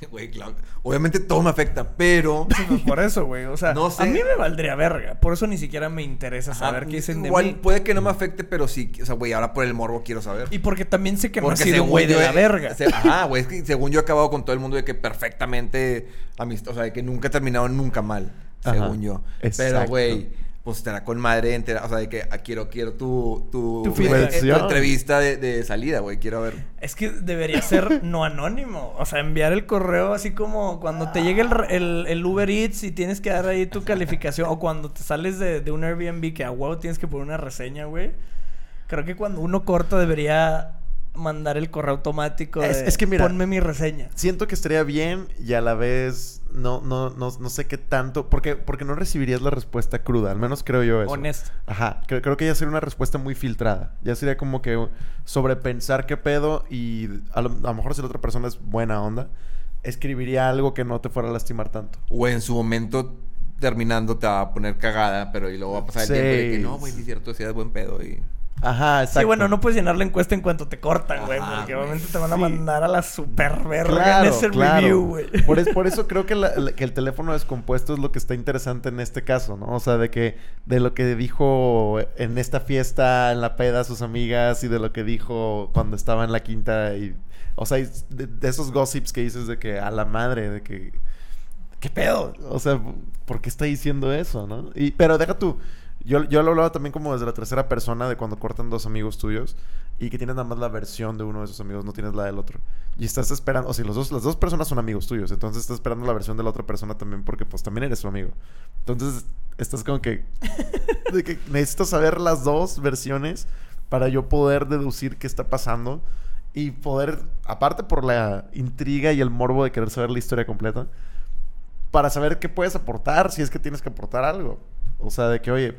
[SPEAKER 2] *laughs*
[SPEAKER 3] Güey, claro. Obviamente todo me afecta, pero. *laughs*
[SPEAKER 2] Por eso, güey. O sea,
[SPEAKER 3] No sé.
[SPEAKER 2] a mí me valdría verga. Por eso ni siquiera me interesa saber
[SPEAKER 3] Ajá,
[SPEAKER 2] qué dicen de
[SPEAKER 3] Igual
[SPEAKER 2] mí.
[SPEAKER 3] puede que no me afecte, pero sí. O sea, güey, ahora por el morbo quiero saber.
[SPEAKER 2] Y porque también sé que no ha sido güey de la verga.
[SPEAKER 3] se- Ajá, güey. Es que según yo he acabado con todo el mundo de que perfectamente amistad. O sea, de que nunca he terminado nunca mal.
[SPEAKER 1] Ajá,
[SPEAKER 3] Según yo. Pero,
[SPEAKER 1] exacto.
[SPEAKER 3] güey, pues estará con madre entera. O sea, de que ah, quiero, quiero tu, tu, eh, tu entrevista de, de salida, güey. Quiero ver.
[SPEAKER 2] Es que debería ser no anónimo. O sea, enviar el correo así como cuando te llegue el, el, el Uber Eats y tienes que dar ahí tu calificación. O cuando te sales de, de un Airbnb que a huevo tienes que poner una reseña, güey. Creo que cuando uno corta debería mandar el correo automático.
[SPEAKER 1] Es-
[SPEAKER 2] de,
[SPEAKER 1] es que mira-
[SPEAKER 2] Ponme mi reseña.
[SPEAKER 1] Siento que estaría bien y a la vez no, no, no, no sé qué tanto. Porque, porque no recibirías la respuesta cruda. Al menos creo yo eso.
[SPEAKER 2] Honesto.
[SPEAKER 1] Ajá. Creo, creo que ya sería una respuesta muy filtrada. Ya sería como que sobrepensar qué pedo y a lo, a lo mejor si la otra persona es buena onda, escribiría algo que no te fuera a lastimar tanto.
[SPEAKER 3] O en su momento terminando te va a poner cagada, pero y luego va a pasar el
[SPEAKER 1] Sí.
[SPEAKER 3] tiempo de que no, güey, es cierto, sí es buen pedo. Y...
[SPEAKER 1] Ajá, exacto.
[SPEAKER 2] Sí, bueno, no puedes llenar la encuesta en cuanto te cortan, güey. Porque obviamente te van a
[SPEAKER 1] Sí.
[SPEAKER 2] mandar a la super verga
[SPEAKER 1] Claro,
[SPEAKER 2] en ese
[SPEAKER 1] claro.
[SPEAKER 2] review, güey.
[SPEAKER 1] Por, es- por *laughs* eso creo que, la- la- que el teléfono descompuesto es lo que está interesante en este caso, ¿no? O sea, de que de lo que dijo en esta fiesta, en la peda, a sus amigas y de lo que dijo cuando estaba en la quinta y... O sea, de esos gossips que dices de que a la madre, de que... ¿Qué pedo? O sea, ¿por qué está diciendo eso, no? Y, pero deja tú. Yo, yo lo hablaba también como desde la tercera persona de cuando cortan dos amigos tuyos y que tienes nada más la versión de uno de esos amigos, no tienes la del otro. Y estás esperando, o sea, los dos, las dos personas son amigos tuyos, entonces estás esperando la versión de la otra persona también porque pues también eres su amigo. Entonces estás como que, *laughs* de que necesito saber las dos versiones para yo poder deducir qué está pasando y poder, aparte por la intriga y el morbo de querer saber la historia completa, para saber qué puedes aportar si es que tienes que aportar algo. O sea, de que, oye,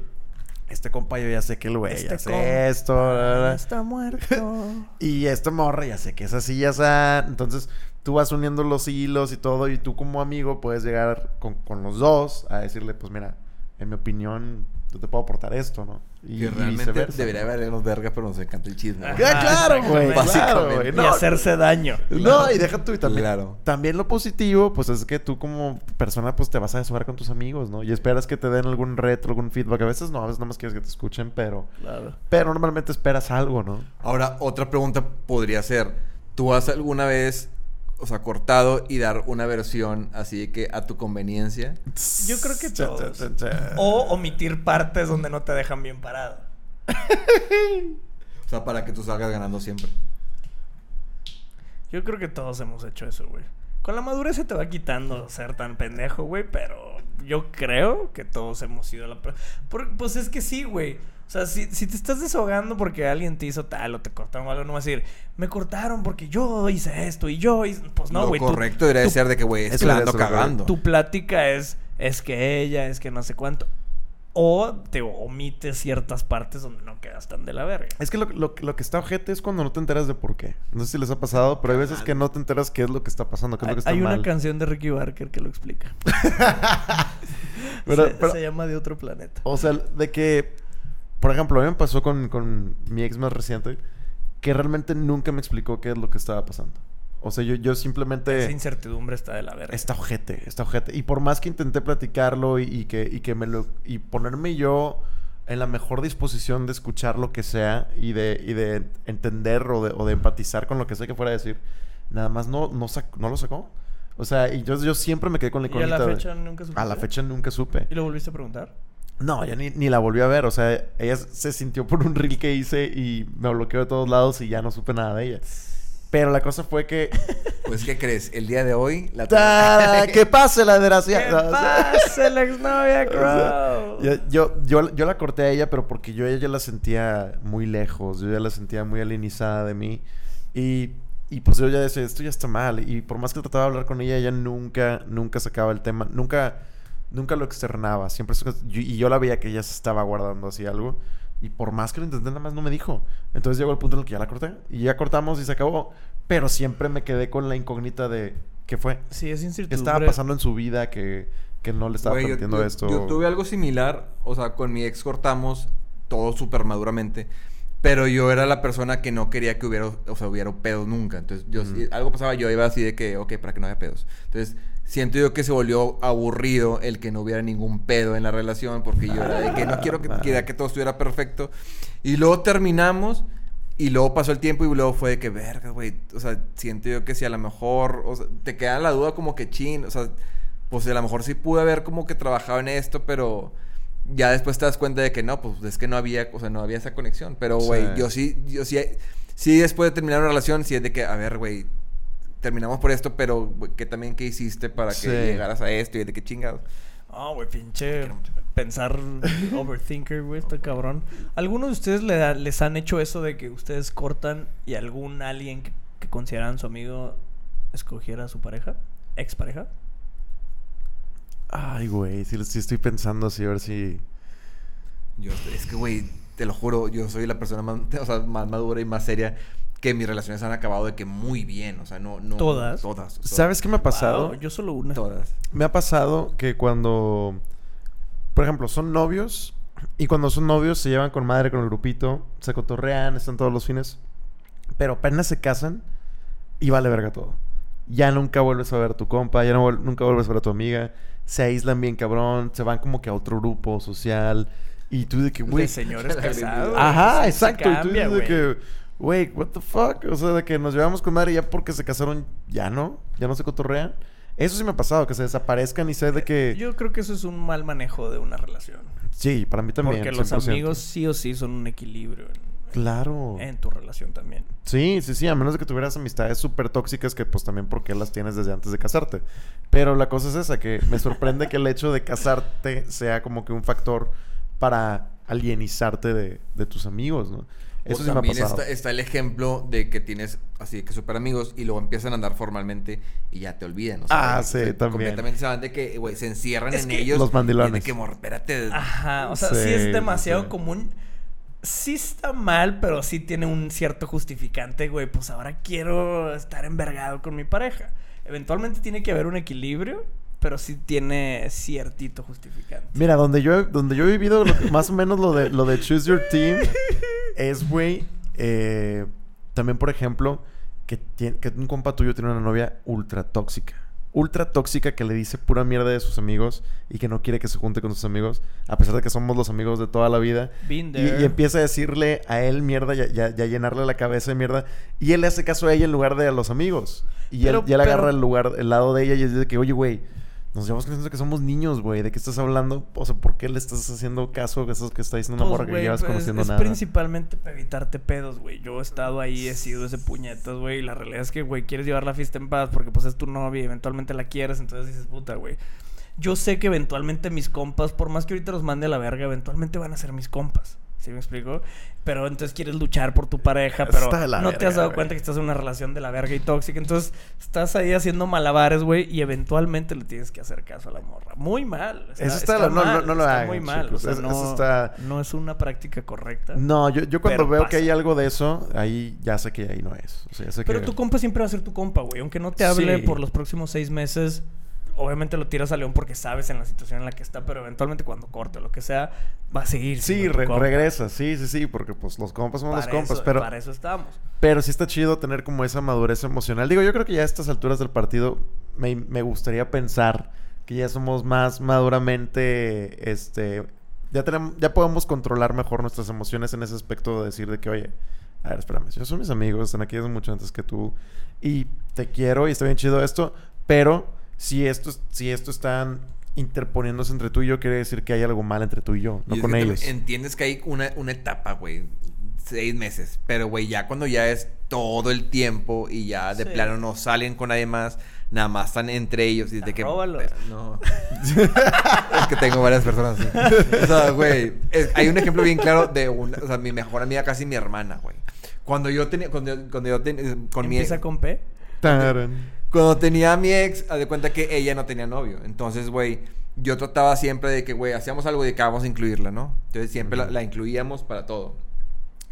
[SPEAKER 1] este compa yo ya sé que el güey
[SPEAKER 2] Este
[SPEAKER 1] hace esto, bla, bla, bla.
[SPEAKER 2] Está muerto. *laughs*
[SPEAKER 1] y esta morra ya sé que es así, ya sea. Entonces tú vas uniendo los hilos y todo, y tú como amigo puedes llegar con, con los dos a decirle, pues mira, en mi opinión, yo te puedo aportar esto, ¿no? Y,
[SPEAKER 3] Que
[SPEAKER 1] y
[SPEAKER 3] realmente
[SPEAKER 1] viceversa,
[SPEAKER 3] debería
[SPEAKER 1] ¿no?
[SPEAKER 3] habernos verga, pero nos encanta el chisme. Güey.
[SPEAKER 1] Ah, claro, güey. Claro,
[SPEAKER 2] y
[SPEAKER 1] No,
[SPEAKER 2] hacerse daño.
[SPEAKER 1] No, y deja tú y también.
[SPEAKER 3] Claro.
[SPEAKER 1] También lo positivo, pues es que tú como persona, pues te vas a desahogar con tus amigos, ¿no? Y esperas que te den algún reto, algún feedback. A veces no, a veces nada más quieres que te escuchen, pero.
[SPEAKER 2] Claro.
[SPEAKER 1] Pero normalmente esperas algo, ¿no?
[SPEAKER 3] Ahora, otra pregunta podría ser: ¿tú has alguna vez, o sea, cortado y dar una versión así de que a tu conveniencia?
[SPEAKER 2] Yo creo que todos.
[SPEAKER 1] cha, cha, cha.
[SPEAKER 2] O omitir partes donde no te dejan bien parado. *laughs*
[SPEAKER 3] O sea, para que tú salgas ganando siempre.
[SPEAKER 2] Yo creo que todos hemos hecho eso, güey. Con la madurez se te va quitando ser tan pendejo, güey, pero yo creo que todos hemos sido la... Por- pues es que sí, güey. O sea, si, si te estás desahogando porque alguien te hizo tal o te cortaron o algo, no vas a decir, me cortaron porque yo hice esto y yo hice... Pues no,
[SPEAKER 3] Lo
[SPEAKER 2] güey. tu-
[SPEAKER 3] correcto debería ser de que, güey, es que la ando
[SPEAKER 1] lo
[SPEAKER 3] cagando.
[SPEAKER 2] Tu plática es, es que ella, es que no sé cuánto. O te omites ciertas partes donde no quedas tan de la verga.
[SPEAKER 1] Es que lo, lo- lo que está ojete es cuando no te enteras de por qué. No sé si les ha pasado, pero hay veces que no te enteras qué es lo que está pasando, qué es lo que está
[SPEAKER 2] Hay una
[SPEAKER 1] mal.
[SPEAKER 2] canción de Ricky Barker que lo explica. *laughs* *laughs*
[SPEAKER 1] Pero-
[SPEAKER 2] se,
[SPEAKER 1] pero-
[SPEAKER 2] se llama De Otro Planeta.
[SPEAKER 1] O sea, de que, por ejemplo, a mí me pasó con, con mi ex más reciente, que realmente nunca me explicó qué es lo que estaba pasando. O sea, yo, yo simplemente...
[SPEAKER 2] Esa incertidumbre está de la verga.
[SPEAKER 1] Está ojete, está ojete. Y por más que intenté platicarlo y, y que, y que me lo... Y ponerme yo en la mejor disposición de escuchar lo que sea y de, y de entender o de, o de empatizar con lo que sea que fuera a decir, nada más no, no, sac- no lo sacó. O sea, y yo, yo siempre me quedé con la
[SPEAKER 2] ¿Y a la
[SPEAKER 1] incógnita de-
[SPEAKER 2] fecha nunca supiste?
[SPEAKER 1] A la fecha nunca supe.
[SPEAKER 2] ¿Y lo volviste a preguntar?
[SPEAKER 1] No, ya ni, ni la volví a ver. O sea, ella se sintió por un reel que hice y me bloqueó de todos lados y ya no supe nada de ella. Pero la cosa fue que... *laughs*
[SPEAKER 3] Pues, ¿qué crees? El día de hoy la
[SPEAKER 1] ¡Ta! ¡Que pase la desgracia!
[SPEAKER 2] ¿Qué *laughs*
[SPEAKER 1] No, *laughs* o sea,
[SPEAKER 2] pasa, la exnovia,
[SPEAKER 1] o sea,
[SPEAKER 2] Crow?
[SPEAKER 1] yo, yo, yo, yo la corté a ella, pero porque yo ella la sentía muy lejos. Yo ya la sentía muy alienizada de mí. Y, y pues yo ya decía, esto ya está mal. Y por más que trataba de hablar con ella, ella nunca, nunca sacaba el tema. Nunca, nunca lo externaba. Siempre... y yo la veía que ella se estaba guardando así algo. Y por más que lo intenté, nada más no me dijo. Entonces llegó el punto en el que ya la corté. Y ya cortamos y se acabó. Pero siempre me quedé con la incógnita de qué fue.
[SPEAKER 2] Sí, es
[SPEAKER 1] ¿Qué
[SPEAKER 2] incertidumbre.
[SPEAKER 1] estaba pasando en su vida que, que no le estaba
[SPEAKER 3] Güey,
[SPEAKER 1] permitiendo
[SPEAKER 3] yo,
[SPEAKER 1] esto?
[SPEAKER 3] Yo tuve algo similar, o sea, con mi ex cortamos todo súper maduramente, pero yo era la persona que no quería que hubiera, o sea, hubiera pedos nunca. Entonces, yo, si algo pasaba, yo iba así de que, ok, para que no haya pedos. Entonces, siento yo que se volvió aburrido el que no hubiera ningún pedo en la relación, porque yo era de que no quiero que, quería que todo estuviera perfecto. Y luego terminamos. Y luego pasó el tiempo y luego fue de que, verga, güey. O sea, siento yo que si a lo mejor, o sea, te queda la duda como que chin, o sea, pues a lo mejor sí pude haber como que trabajado en esto, pero ya después te das cuenta de que no, pues es que no había, o sea, no había esa conexión. Pero, güey,
[SPEAKER 1] Sí.
[SPEAKER 3] yo sí, yo sí, sí después de terminar una relación, sí es de que, a ver, güey, terminamos por esto, pero, ¿qué también qué hiciste para que
[SPEAKER 1] Sí.
[SPEAKER 3] llegaras a esto y de qué chingados?
[SPEAKER 2] Ah, güey, pinche pensar *laughs* overthinker, güey, está cabrón. ¿Algunos de ustedes le da- les han hecho eso de que ustedes cortan y algún alguien que, que consideran su amigo escogiera a su pareja? ¿Expareja?
[SPEAKER 1] Ay, güey, sí, sí estoy pensando así, a ver si...
[SPEAKER 3] Yo, es que, güey, te lo juro, yo soy la persona más, o sea, más madura y más seria que mis relaciones han acabado de que muy bien, o sea, no, no.
[SPEAKER 2] ¿Todas?
[SPEAKER 3] Todas. todas.
[SPEAKER 1] ¿Sabes qué me ha pasado?
[SPEAKER 2] Wow, yo solo una.
[SPEAKER 3] Todas.
[SPEAKER 1] Me ha pasado que cuando, por ejemplo, son novios y cuando son novios se llevan con madre con el grupito, se cotorrean, están todos los fines, pero apenas se casan y vale verga todo. Ya nunca vuelves a ver a tu compa, ya no nunca vuelves a ver a tu amiga, se aíslan bien cabrón, se van como que a otro grupo social y tú de que, güey,
[SPEAKER 2] señores *laughs* casados.
[SPEAKER 1] Ajá, exacto. y tú de que, güey, what the fuck? O sea, de que nos llevamos con madre ya porque se casaron, ya no, ya no se cotorrean. Eso sí me ha pasado, que se desaparezcan y sé de que...
[SPEAKER 2] Yo creo que eso es un mal manejo de una relación.
[SPEAKER 1] Sí, para mí también.
[SPEAKER 2] Porque los
[SPEAKER 1] 100%.
[SPEAKER 2] amigos sí o sí son un equilibrio en,
[SPEAKER 1] Claro.
[SPEAKER 2] en tu relación también.
[SPEAKER 1] Sí, sí, sí, a menos de que tuvieras amistades súper tóxicas que pues también porque las tienes desde antes de casarte. Pero la cosa es esa, que me sorprende que el hecho de casarte sea como que un factor para alienizarte de, de tus amigos, ¿no? Eso
[SPEAKER 3] o
[SPEAKER 1] sí me ha
[SPEAKER 3] también está, está el ejemplo de que tienes así que súper amigos y luego empiezan a andar formalmente y ya te olvidan. o sea,
[SPEAKER 1] Ah, sí,
[SPEAKER 3] se-
[SPEAKER 1] también.
[SPEAKER 3] Completamente se van de que, güey, se encierran
[SPEAKER 2] Es
[SPEAKER 3] en
[SPEAKER 2] que-
[SPEAKER 3] ellos.
[SPEAKER 1] Los mandilones.
[SPEAKER 3] y de que, mor, espérate.
[SPEAKER 2] Ajá, o sea, sí,
[SPEAKER 1] Sí,
[SPEAKER 2] es demasiado
[SPEAKER 1] sí.
[SPEAKER 2] común. Sí está mal, pero sí tiene un cierto justificante, güey. Pues ahora quiero estar envergado con mi pareja. Eventualmente tiene que haber un equilibrio, pero sí tiene ciertito justificante.
[SPEAKER 1] Mira, donde yo, donde yo he vivido lo más o menos lo de, lo de Choose Your Team es, güey, eh, también, por ejemplo, que, tiene, que un compa tuyo tiene una novia ultra tóxica. Ultra tóxica que le dice pura mierda de sus amigos y que no quiere que se junte con sus amigos, a pesar de que somos los amigos de toda la vida.
[SPEAKER 2] Been
[SPEAKER 1] Y,
[SPEAKER 2] there.
[SPEAKER 1] y empieza a decirle a él mierda y a, y a- y a llenarle la cabeza de mierda. Y él le hace caso a ella en lugar de a los amigos. Y
[SPEAKER 2] Pero-
[SPEAKER 1] él, y él
[SPEAKER 2] pero-
[SPEAKER 1] agarra el lugar, el lado de ella y dice que, oye, güey, nos llevamos creyendo que somos niños, güey. ¿De qué estás hablando? O sea, ¿por qué le estás haciendo caso a eso que está diciendo una
[SPEAKER 2] Pues,
[SPEAKER 1] morra que llevas
[SPEAKER 2] pues,
[SPEAKER 1] conociendo
[SPEAKER 2] es
[SPEAKER 1] nada?
[SPEAKER 2] principalmente para evitarte pedos, güey. Yo he estado ahí, he sido ese puñetas, güey. Y la realidad es que, güey, quieres llevar la fiesta en paz porque, pues, es tu novia y eventualmente la quieres. Entonces dices, puta, güey. Yo sé que eventualmente mis compas, por más que ahorita los mande a la verga, eventualmente van a ser mis compas. ¿Sí me explico? Pero entonces quieres luchar por tu pareja, pero
[SPEAKER 1] está
[SPEAKER 2] no te has
[SPEAKER 1] verga,
[SPEAKER 2] dado cuenta que estás en una relación de la verga y tóxica. Entonces estás ahí haciendo malabares, güey, y eventualmente le tienes que hacer caso a la morra. Muy mal.
[SPEAKER 1] Eso está- no- no- no lo
[SPEAKER 2] está
[SPEAKER 1] hagan,
[SPEAKER 2] muy mal.
[SPEAKER 1] chicos.
[SPEAKER 2] O sea, no,
[SPEAKER 1] eso está-
[SPEAKER 2] no es una práctica correcta.
[SPEAKER 1] No, yo, yo cuando veo
[SPEAKER 2] pasa.
[SPEAKER 1] que hay algo de eso, ahí ya sé que ahí no es. O sea, ya sé
[SPEAKER 2] Pero
[SPEAKER 1] que...
[SPEAKER 2] tu compa siempre va a ser tu compa, güey. Aunque no te hable
[SPEAKER 1] Sí.
[SPEAKER 2] por los próximos seis meses, obviamente lo tiras a León porque sabes en la situación en la que está, pero eventualmente cuando corte o lo que sea, va a seguir.
[SPEAKER 1] Sí, re-
[SPEAKER 2] compa.
[SPEAKER 1] regresa, sí, sí, sí, porque pues los compas son los compas,
[SPEAKER 2] eso-
[SPEAKER 1] pero...
[SPEAKER 2] Para eso estamos.
[SPEAKER 1] Pero sí está chido tener como esa madurez emocional. Digo, yo creo que ya a estas alturas del partido me, me gustaría pensar que ya somos más maduramente, este, ya tenemos, ya podemos controlar mejor nuestras emociones en ese aspecto de decir de que, oye, a ver, espérame, yo son mis amigos, están aquí desde mucho antes que tú y te quiero y está bien chido esto, pero si esto, si esto están interponiéndose entre tú y yo, quiere decir que hay algo mal entre tú y yo, no
[SPEAKER 3] Y
[SPEAKER 1] con ellos.
[SPEAKER 3] Entiendes que hay una, una etapa, güey. Seis meses. Pero, güey, ya cuando ya es todo el tiempo y ya de
[SPEAKER 2] Sí.
[SPEAKER 3] plano no salen con nadie más, nada más están entre ellos. Y de que.
[SPEAKER 2] Arróbalos.
[SPEAKER 3] No. *laughs* es que tengo varias personas así. O sea, güey. Hay un ejemplo bien claro de una. O sea, mi mejor amiga, casi mi hermana, güey. Cuando yo tenía. Cuando, yo- cuando yo tenía. Con mi
[SPEAKER 2] Empieza con P.
[SPEAKER 1] Taran.
[SPEAKER 3] Cuando tenía a mi ex, haz de cuenta que ella no tenía novio. Entonces, güey, yo trataba siempre de que, güey, hacíamos algo y de que vamos a incluirla, ¿no? Entonces siempre la incluíamos para todo.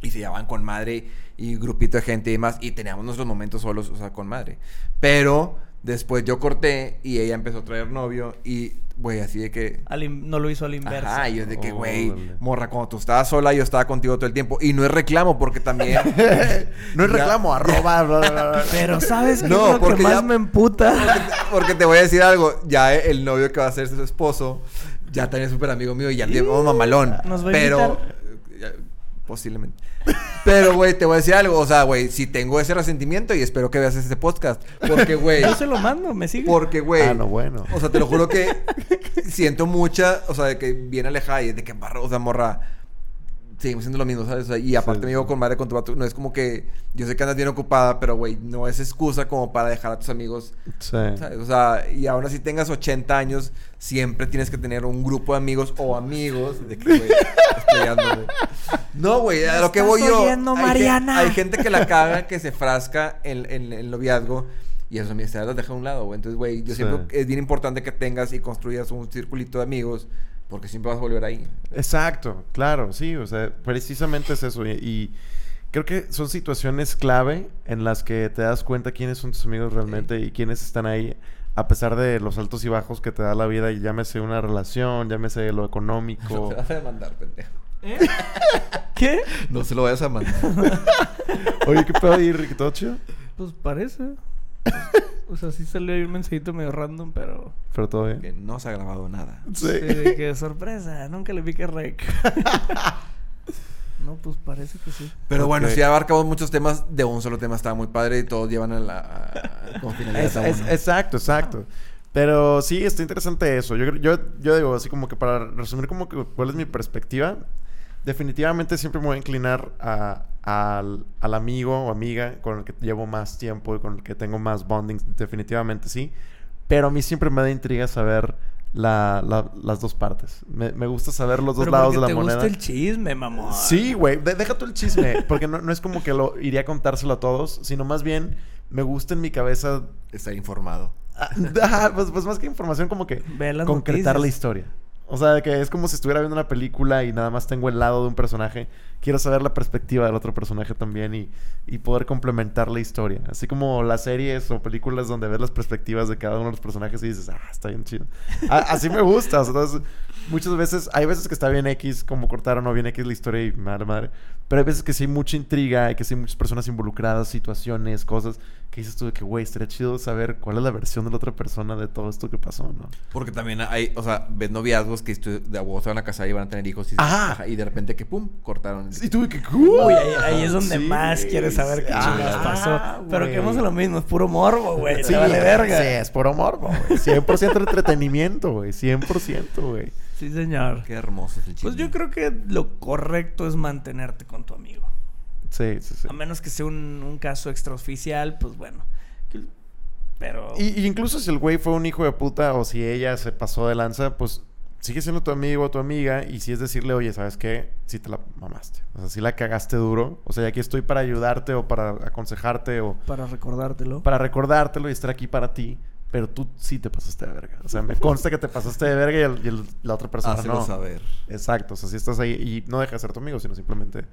[SPEAKER 3] Y se llevaban con madre y grupito de gente y demás. Y teníamos nuestros momentos solos, o sea, con madre. Pero después yo corté y ella empezó a traer novio. Y, güey, así de que...
[SPEAKER 2] Al no lo hizo al inverso.
[SPEAKER 3] Y yo de que, güey, morra, cuando tú estabas sola, yo estaba contigo todo el tiempo. Y no es reclamo, porque también... *laughs*
[SPEAKER 1] no es *laughs* reclamo, arroba. bla, bla, bla.
[SPEAKER 2] Pero ¿sabes qué
[SPEAKER 3] No,
[SPEAKER 2] es lo que
[SPEAKER 3] porque
[SPEAKER 2] más
[SPEAKER 3] ya-
[SPEAKER 2] me emputa? *laughs*
[SPEAKER 3] Porque te, voy a decir algo. Ya el novio que va a ser su esposo, ya también es súper amigo mío y ya llevamos mamalón.
[SPEAKER 2] ¿Nos va a
[SPEAKER 3] pero. Posiblemente. Pero, güey, te voy a decir algo. O sea, güey, si tengo ese resentimiento y espero que veas este podcast. Porque, güey.
[SPEAKER 2] Yo se lo mando, me sigue.
[SPEAKER 3] Porque, güey.
[SPEAKER 1] Ah, no, bueno.
[SPEAKER 3] O sea, te lo juro que siento mucha, o sea, de que viene alejada y de que barro, o sea, morra. Seguimos siendo lo mismo, ¿sabes? O sea, y aparte
[SPEAKER 1] Sí,
[SPEAKER 3] me llevo
[SPEAKER 1] sí.
[SPEAKER 3] con madre con tu vato. No es como que yo sé que andas bien ocupada, pero güey, no es excusa como para dejar a tus amigos.
[SPEAKER 1] Sí.
[SPEAKER 3] ¿sabes? O sea, y aún así tengas 80 años, siempre tienes que tener un grupo de amigos o amigos. De que, güey. *laughs* No, güey, a
[SPEAKER 2] ¿Me
[SPEAKER 3] lo que voy yo.
[SPEAKER 2] oyendo,
[SPEAKER 3] hay
[SPEAKER 2] Mariana?
[SPEAKER 3] Hay, gente que la caga, que se frasca en, en, en el noviazgo. Y eso amistad las deja a un lado, güey. Entonces, güey, yo
[SPEAKER 1] Sí.
[SPEAKER 3] que es bien importante que tengas y construyas un circulito de amigos. Porque siempre vas a volver ahí.
[SPEAKER 1] Exacto, claro, sí, o sea, precisamente es eso. Y, y creo que son situaciones clave en las que te das cuenta quiénes son tus amigos realmente y quiénes están ahí, a pesar de los altos y bajos que te da la vida, y llámese una relación, llámese lo económico. *laughs*
[SPEAKER 3] No te vas a mandar, pendejo.
[SPEAKER 2] ¿Eh? *laughs* ¿Qué?
[SPEAKER 3] No se lo vayas a mandar. *laughs*
[SPEAKER 1] Oye, ¿qué pedo ahí, chido?
[SPEAKER 2] Pues parece. O sea, sí salió ahí un mensajito medio random, pero...
[SPEAKER 1] Pero todo bien.
[SPEAKER 3] que no se ha grabado nada.
[SPEAKER 1] Sí.
[SPEAKER 2] Sí, de que sorpresa, nunca le piqué rec. *laughs* no, pues parece que sí.
[SPEAKER 3] Pero bueno, sí abarcamos muchos temas de un solo tema. Estaba muy padre y todos llevan a la... a- como finalidad
[SPEAKER 1] Es-
[SPEAKER 3] a
[SPEAKER 1] es-
[SPEAKER 3] uno.
[SPEAKER 1] exacto, exacto. Pero sí, está interesante eso. Yo, creo- yo, yo digo, así como que para resumir como que cuál es mi perspectiva, definitivamente siempre me voy a inclinar a- al, al amigo o amiga con el que llevo más tiempo y con el que tengo más bonding, definitivamente sí. Pero a mí siempre me da intriga saber la- la- las dos partes. Me, me gusta saber los dos
[SPEAKER 2] Pero
[SPEAKER 1] lados de la
[SPEAKER 2] te
[SPEAKER 1] moneda.
[SPEAKER 2] gusta el chisme, mamón.
[SPEAKER 1] Sí, güey. De- deja tú el chisme. Porque no, no es como que lo iría a contárselo a todos, sino más bien me gusta en mi cabeza.
[SPEAKER 3] Está informado.
[SPEAKER 1] ah, *laughs* ah, pues, pues más que información, como que
[SPEAKER 2] Ve
[SPEAKER 1] concretar la historia. O sea, que es como si estuviera viendo una película y nada más tengo el lado de un personaje. Quiero saber la perspectiva del otro personaje también y, y poder complementar la historia. Así como las series o películas donde ves las perspectivas de cada uno de los personajes y dices, ah, está bien chido. Así me gusta. Entonces, muchas veces, hay veces que está bien X, como cortaron o bien X la historia y madre, madre. Pero hay veces que sí hay mucha intriga y que sí hay muchas personas involucradas, situaciones, cosas que dices tú de que, güey, estaría chido saber cuál es la versión de la otra persona de todo esto que pasó, ¿no?
[SPEAKER 3] Porque también hay, o sea, ves noviazgos que de abuelos se van a casar y van a tener hijos. Y,
[SPEAKER 1] Ajá.
[SPEAKER 3] ajá, y de repente que pum, cortaron.
[SPEAKER 1] Y tuve que.
[SPEAKER 2] Uy, ahí, ahí es donde
[SPEAKER 1] Sí,
[SPEAKER 2] más quieres saber qué
[SPEAKER 1] sí.
[SPEAKER 2] chingados
[SPEAKER 1] Ah,
[SPEAKER 2] pasó. Pero que hemos lo mismo, es puro morbo, güey.
[SPEAKER 1] Sí,
[SPEAKER 2] vale verga.
[SPEAKER 1] Sí, es puro morbo, güey. 100% entretenimiento, güey. 100%, güey.
[SPEAKER 2] Sí, señor.
[SPEAKER 3] Qué hermoso es el chisme.
[SPEAKER 2] Pues yo creo que lo correcto es mantenerte con tu amigo.
[SPEAKER 1] Sí, sí, sí.
[SPEAKER 2] A menos que sea un, un caso extraoficial, pues bueno. Pero.
[SPEAKER 1] Y, y incluso si el güey fue un hijo de puta o si ella se pasó de lanza, pues sigue siendo tu amigo o tu amiga. Y si es decirle, oye, ¿sabes qué? Si te la mamaste. O sea, si la cagaste duro. O sea, y aquí estoy para ayudarte o para aconsejarte o
[SPEAKER 2] Para recordártelo.
[SPEAKER 1] para recordártelo y estar aquí para ti. Pero tú sí te pasaste de verga. O sea, me consta que te pasaste de verga y, el- y el- la otra persona
[SPEAKER 3] Hácelo
[SPEAKER 1] no.
[SPEAKER 3] saber.
[SPEAKER 1] Exacto, o sea, si estás ahí y no deja de ser tu amigo, sino simplemente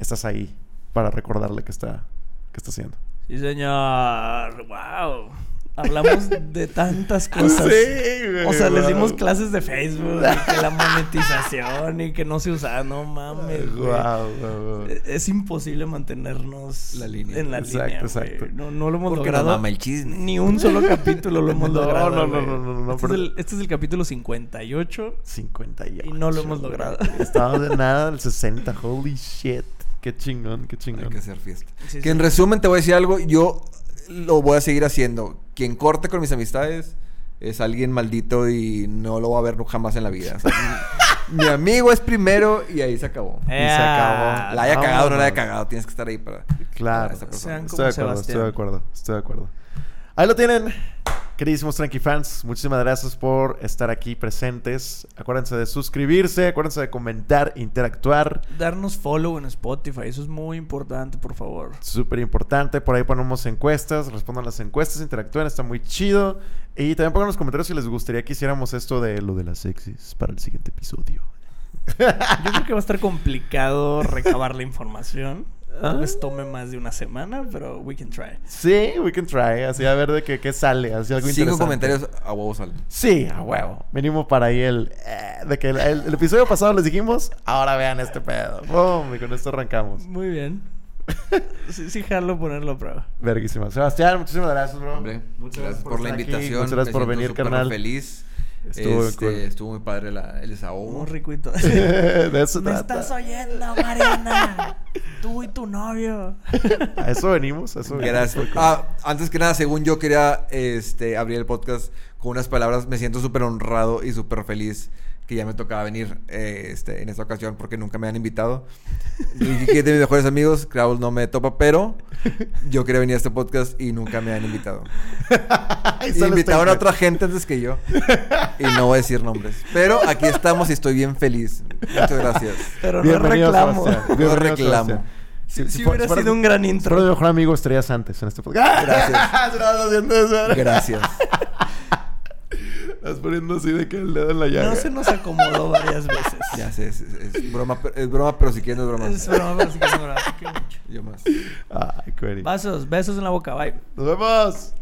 [SPEAKER 1] estás ahí para recordarle que está, que está haciendo.
[SPEAKER 2] Sí, señor. Wow. Hablamos de tantas *laughs* cosas.
[SPEAKER 1] güey,
[SPEAKER 2] O sea, les
[SPEAKER 1] wow.
[SPEAKER 2] dimos clases de Facebook y que la monetización y que no se usa. No mames, güey.
[SPEAKER 1] Guau, guau, guau.
[SPEAKER 2] Es imposible mantenernos
[SPEAKER 3] La línea.
[SPEAKER 2] en la
[SPEAKER 1] Exacto,
[SPEAKER 2] línea.
[SPEAKER 1] exacto.
[SPEAKER 2] güey. No, no lo hemos
[SPEAKER 3] Porque
[SPEAKER 2] logrado.
[SPEAKER 3] mama el chisme.
[SPEAKER 2] Ni un solo capítulo lo *laughs* hemos
[SPEAKER 1] No,
[SPEAKER 2] logrado.
[SPEAKER 1] no, no, no, no, no,
[SPEAKER 2] este,
[SPEAKER 1] pero-
[SPEAKER 2] es el, este es el capítulo 58.
[SPEAKER 1] 58.
[SPEAKER 2] Y no lo hemos logrado. *laughs*
[SPEAKER 1] Estábamos de nada del 60. Holy shit. Qué chingón, qué
[SPEAKER 3] Hay
[SPEAKER 1] chingón.
[SPEAKER 3] que hacer fiesta.
[SPEAKER 2] Sí,
[SPEAKER 3] que
[SPEAKER 2] sí.
[SPEAKER 3] en resumen te voy a decir algo. Yo lo voy a seguir haciendo. Quien corte con mis amistades es alguien maldito y no lo voy a ver nunca jamás en la vida. O sea, mi, *laughs* mi amigo es primero y ahí se acabó.
[SPEAKER 1] Y se acabó.
[SPEAKER 3] La haya cagado o no la haya cagado. Tienes que estar ahí para...
[SPEAKER 1] Claro.
[SPEAKER 3] para esa persona.
[SPEAKER 2] Sean
[SPEAKER 1] Estoy de acuerdo, estoy de acuerdo, estoy de acuerdo. Ahí lo tienen, queridísimos Tranqui fans. Muchísimas gracias por estar aquí presentes. Acuérdense de suscribirse, acuérdense de comentar, interactuar.
[SPEAKER 2] Darnos follow en Spotify. Eso es muy importante, por favor.
[SPEAKER 1] Súper importante. Por ahí ponemos encuestas, respondan las encuestas, interactúen, está muy chido. Y también pongan en los comentarios si les gustaría que hiciéramos esto de lo de las sexys para el siguiente episodio.
[SPEAKER 2] Yo creo que va a estar complicado recabar la información.
[SPEAKER 1] Ah.
[SPEAKER 2] Tal vez tome más de una semana, pero we can try.
[SPEAKER 1] Sí, we can try. Así a ver de qué, qué sale. Así algo
[SPEAKER 3] Cinco
[SPEAKER 1] interesante.
[SPEAKER 3] comentarios a huevo salen.
[SPEAKER 1] Sí, a huevo. Venimos para ahí el... eh, de que el, el- el episodio pasado les dijimos, ahora vean este pedo. ¡Bum! Y con esto arrancamos.
[SPEAKER 2] Muy bien. *laughs* Sí, sí, jalo ponerlo a prueba.
[SPEAKER 1] Verguísima. Sebastián, muchísimas gracias, bro.
[SPEAKER 3] Hombre,
[SPEAKER 1] Muchas
[SPEAKER 3] gracias por la
[SPEAKER 1] aquí.
[SPEAKER 3] invitación.
[SPEAKER 1] Muchas gracias
[SPEAKER 3] Me
[SPEAKER 1] por venir, carnal.
[SPEAKER 3] feliz.
[SPEAKER 1] Estuvo
[SPEAKER 3] Este,
[SPEAKER 1] cool.
[SPEAKER 3] estuvo muy padre la- el desahogo.
[SPEAKER 2] Muy ricuito. *laughs*
[SPEAKER 1] de eso
[SPEAKER 2] Me
[SPEAKER 1] trata.
[SPEAKER 2] estás oyendo, Mariana. Tú y tu novio.
[SPEAKER 1] A eso venimos, a eso venimos.
[SPEAKER 3] Gracias. Ah, antes que nada, según yo quería este, abrir el podcast con unas palabras. Me siento súper honrado y súper feliz que ya me tocaba venir eh, este, en esta ocasión porque nunca me han invitado. Y que de mis mejores amigos, Kraul no me topa, pero yo quería venir a este podcast y nunca me han invitado. *laughs* Y invitaron a otra gente antes que yo. Y no voy a decir nombres. Pero aquí estamos y estoy bien feliz. Muchas gracias.
[SPEAKER 2] Pero no
[SPEAKER 1] Bienvenido,
[SPEAKER 2] reclamo.
[SPEAKER 3] No reclamo.
[SPEAKER 2] Si, si
[SPEAKER 1] fu-
[SPEAKER 2] hubiera
[SPEAKER 1] fueras-
[SPEAKER 2] sido un gran
[SPEAKER 1] Si
[SPEAKER 2] intro.
[SPEAKER 1] fueras mi mejor amigo, estarías antes en este podcast.
[SPEAKER 3] Gracias. *laughs* Gracias.
[SPEAKER 1] Estás poniendo así de que el dedo en la llaga.
[SPEAKER 2] No se nos acomodó varias veces.
[SPEAKER 3] Ya sé, es, es- es broma, pero- es broma, pero si quieres no es broma.
[SPEAKER 2] Es broma, pero sí que es broma. Quiero mucho.
[SPEAKER 3] Yo más.
[SPEAKER 1] Ay, Query.
[SPEAKER 2] Besos, besos en la boca. Bye.
[SPEAKER 1] Nos vemos.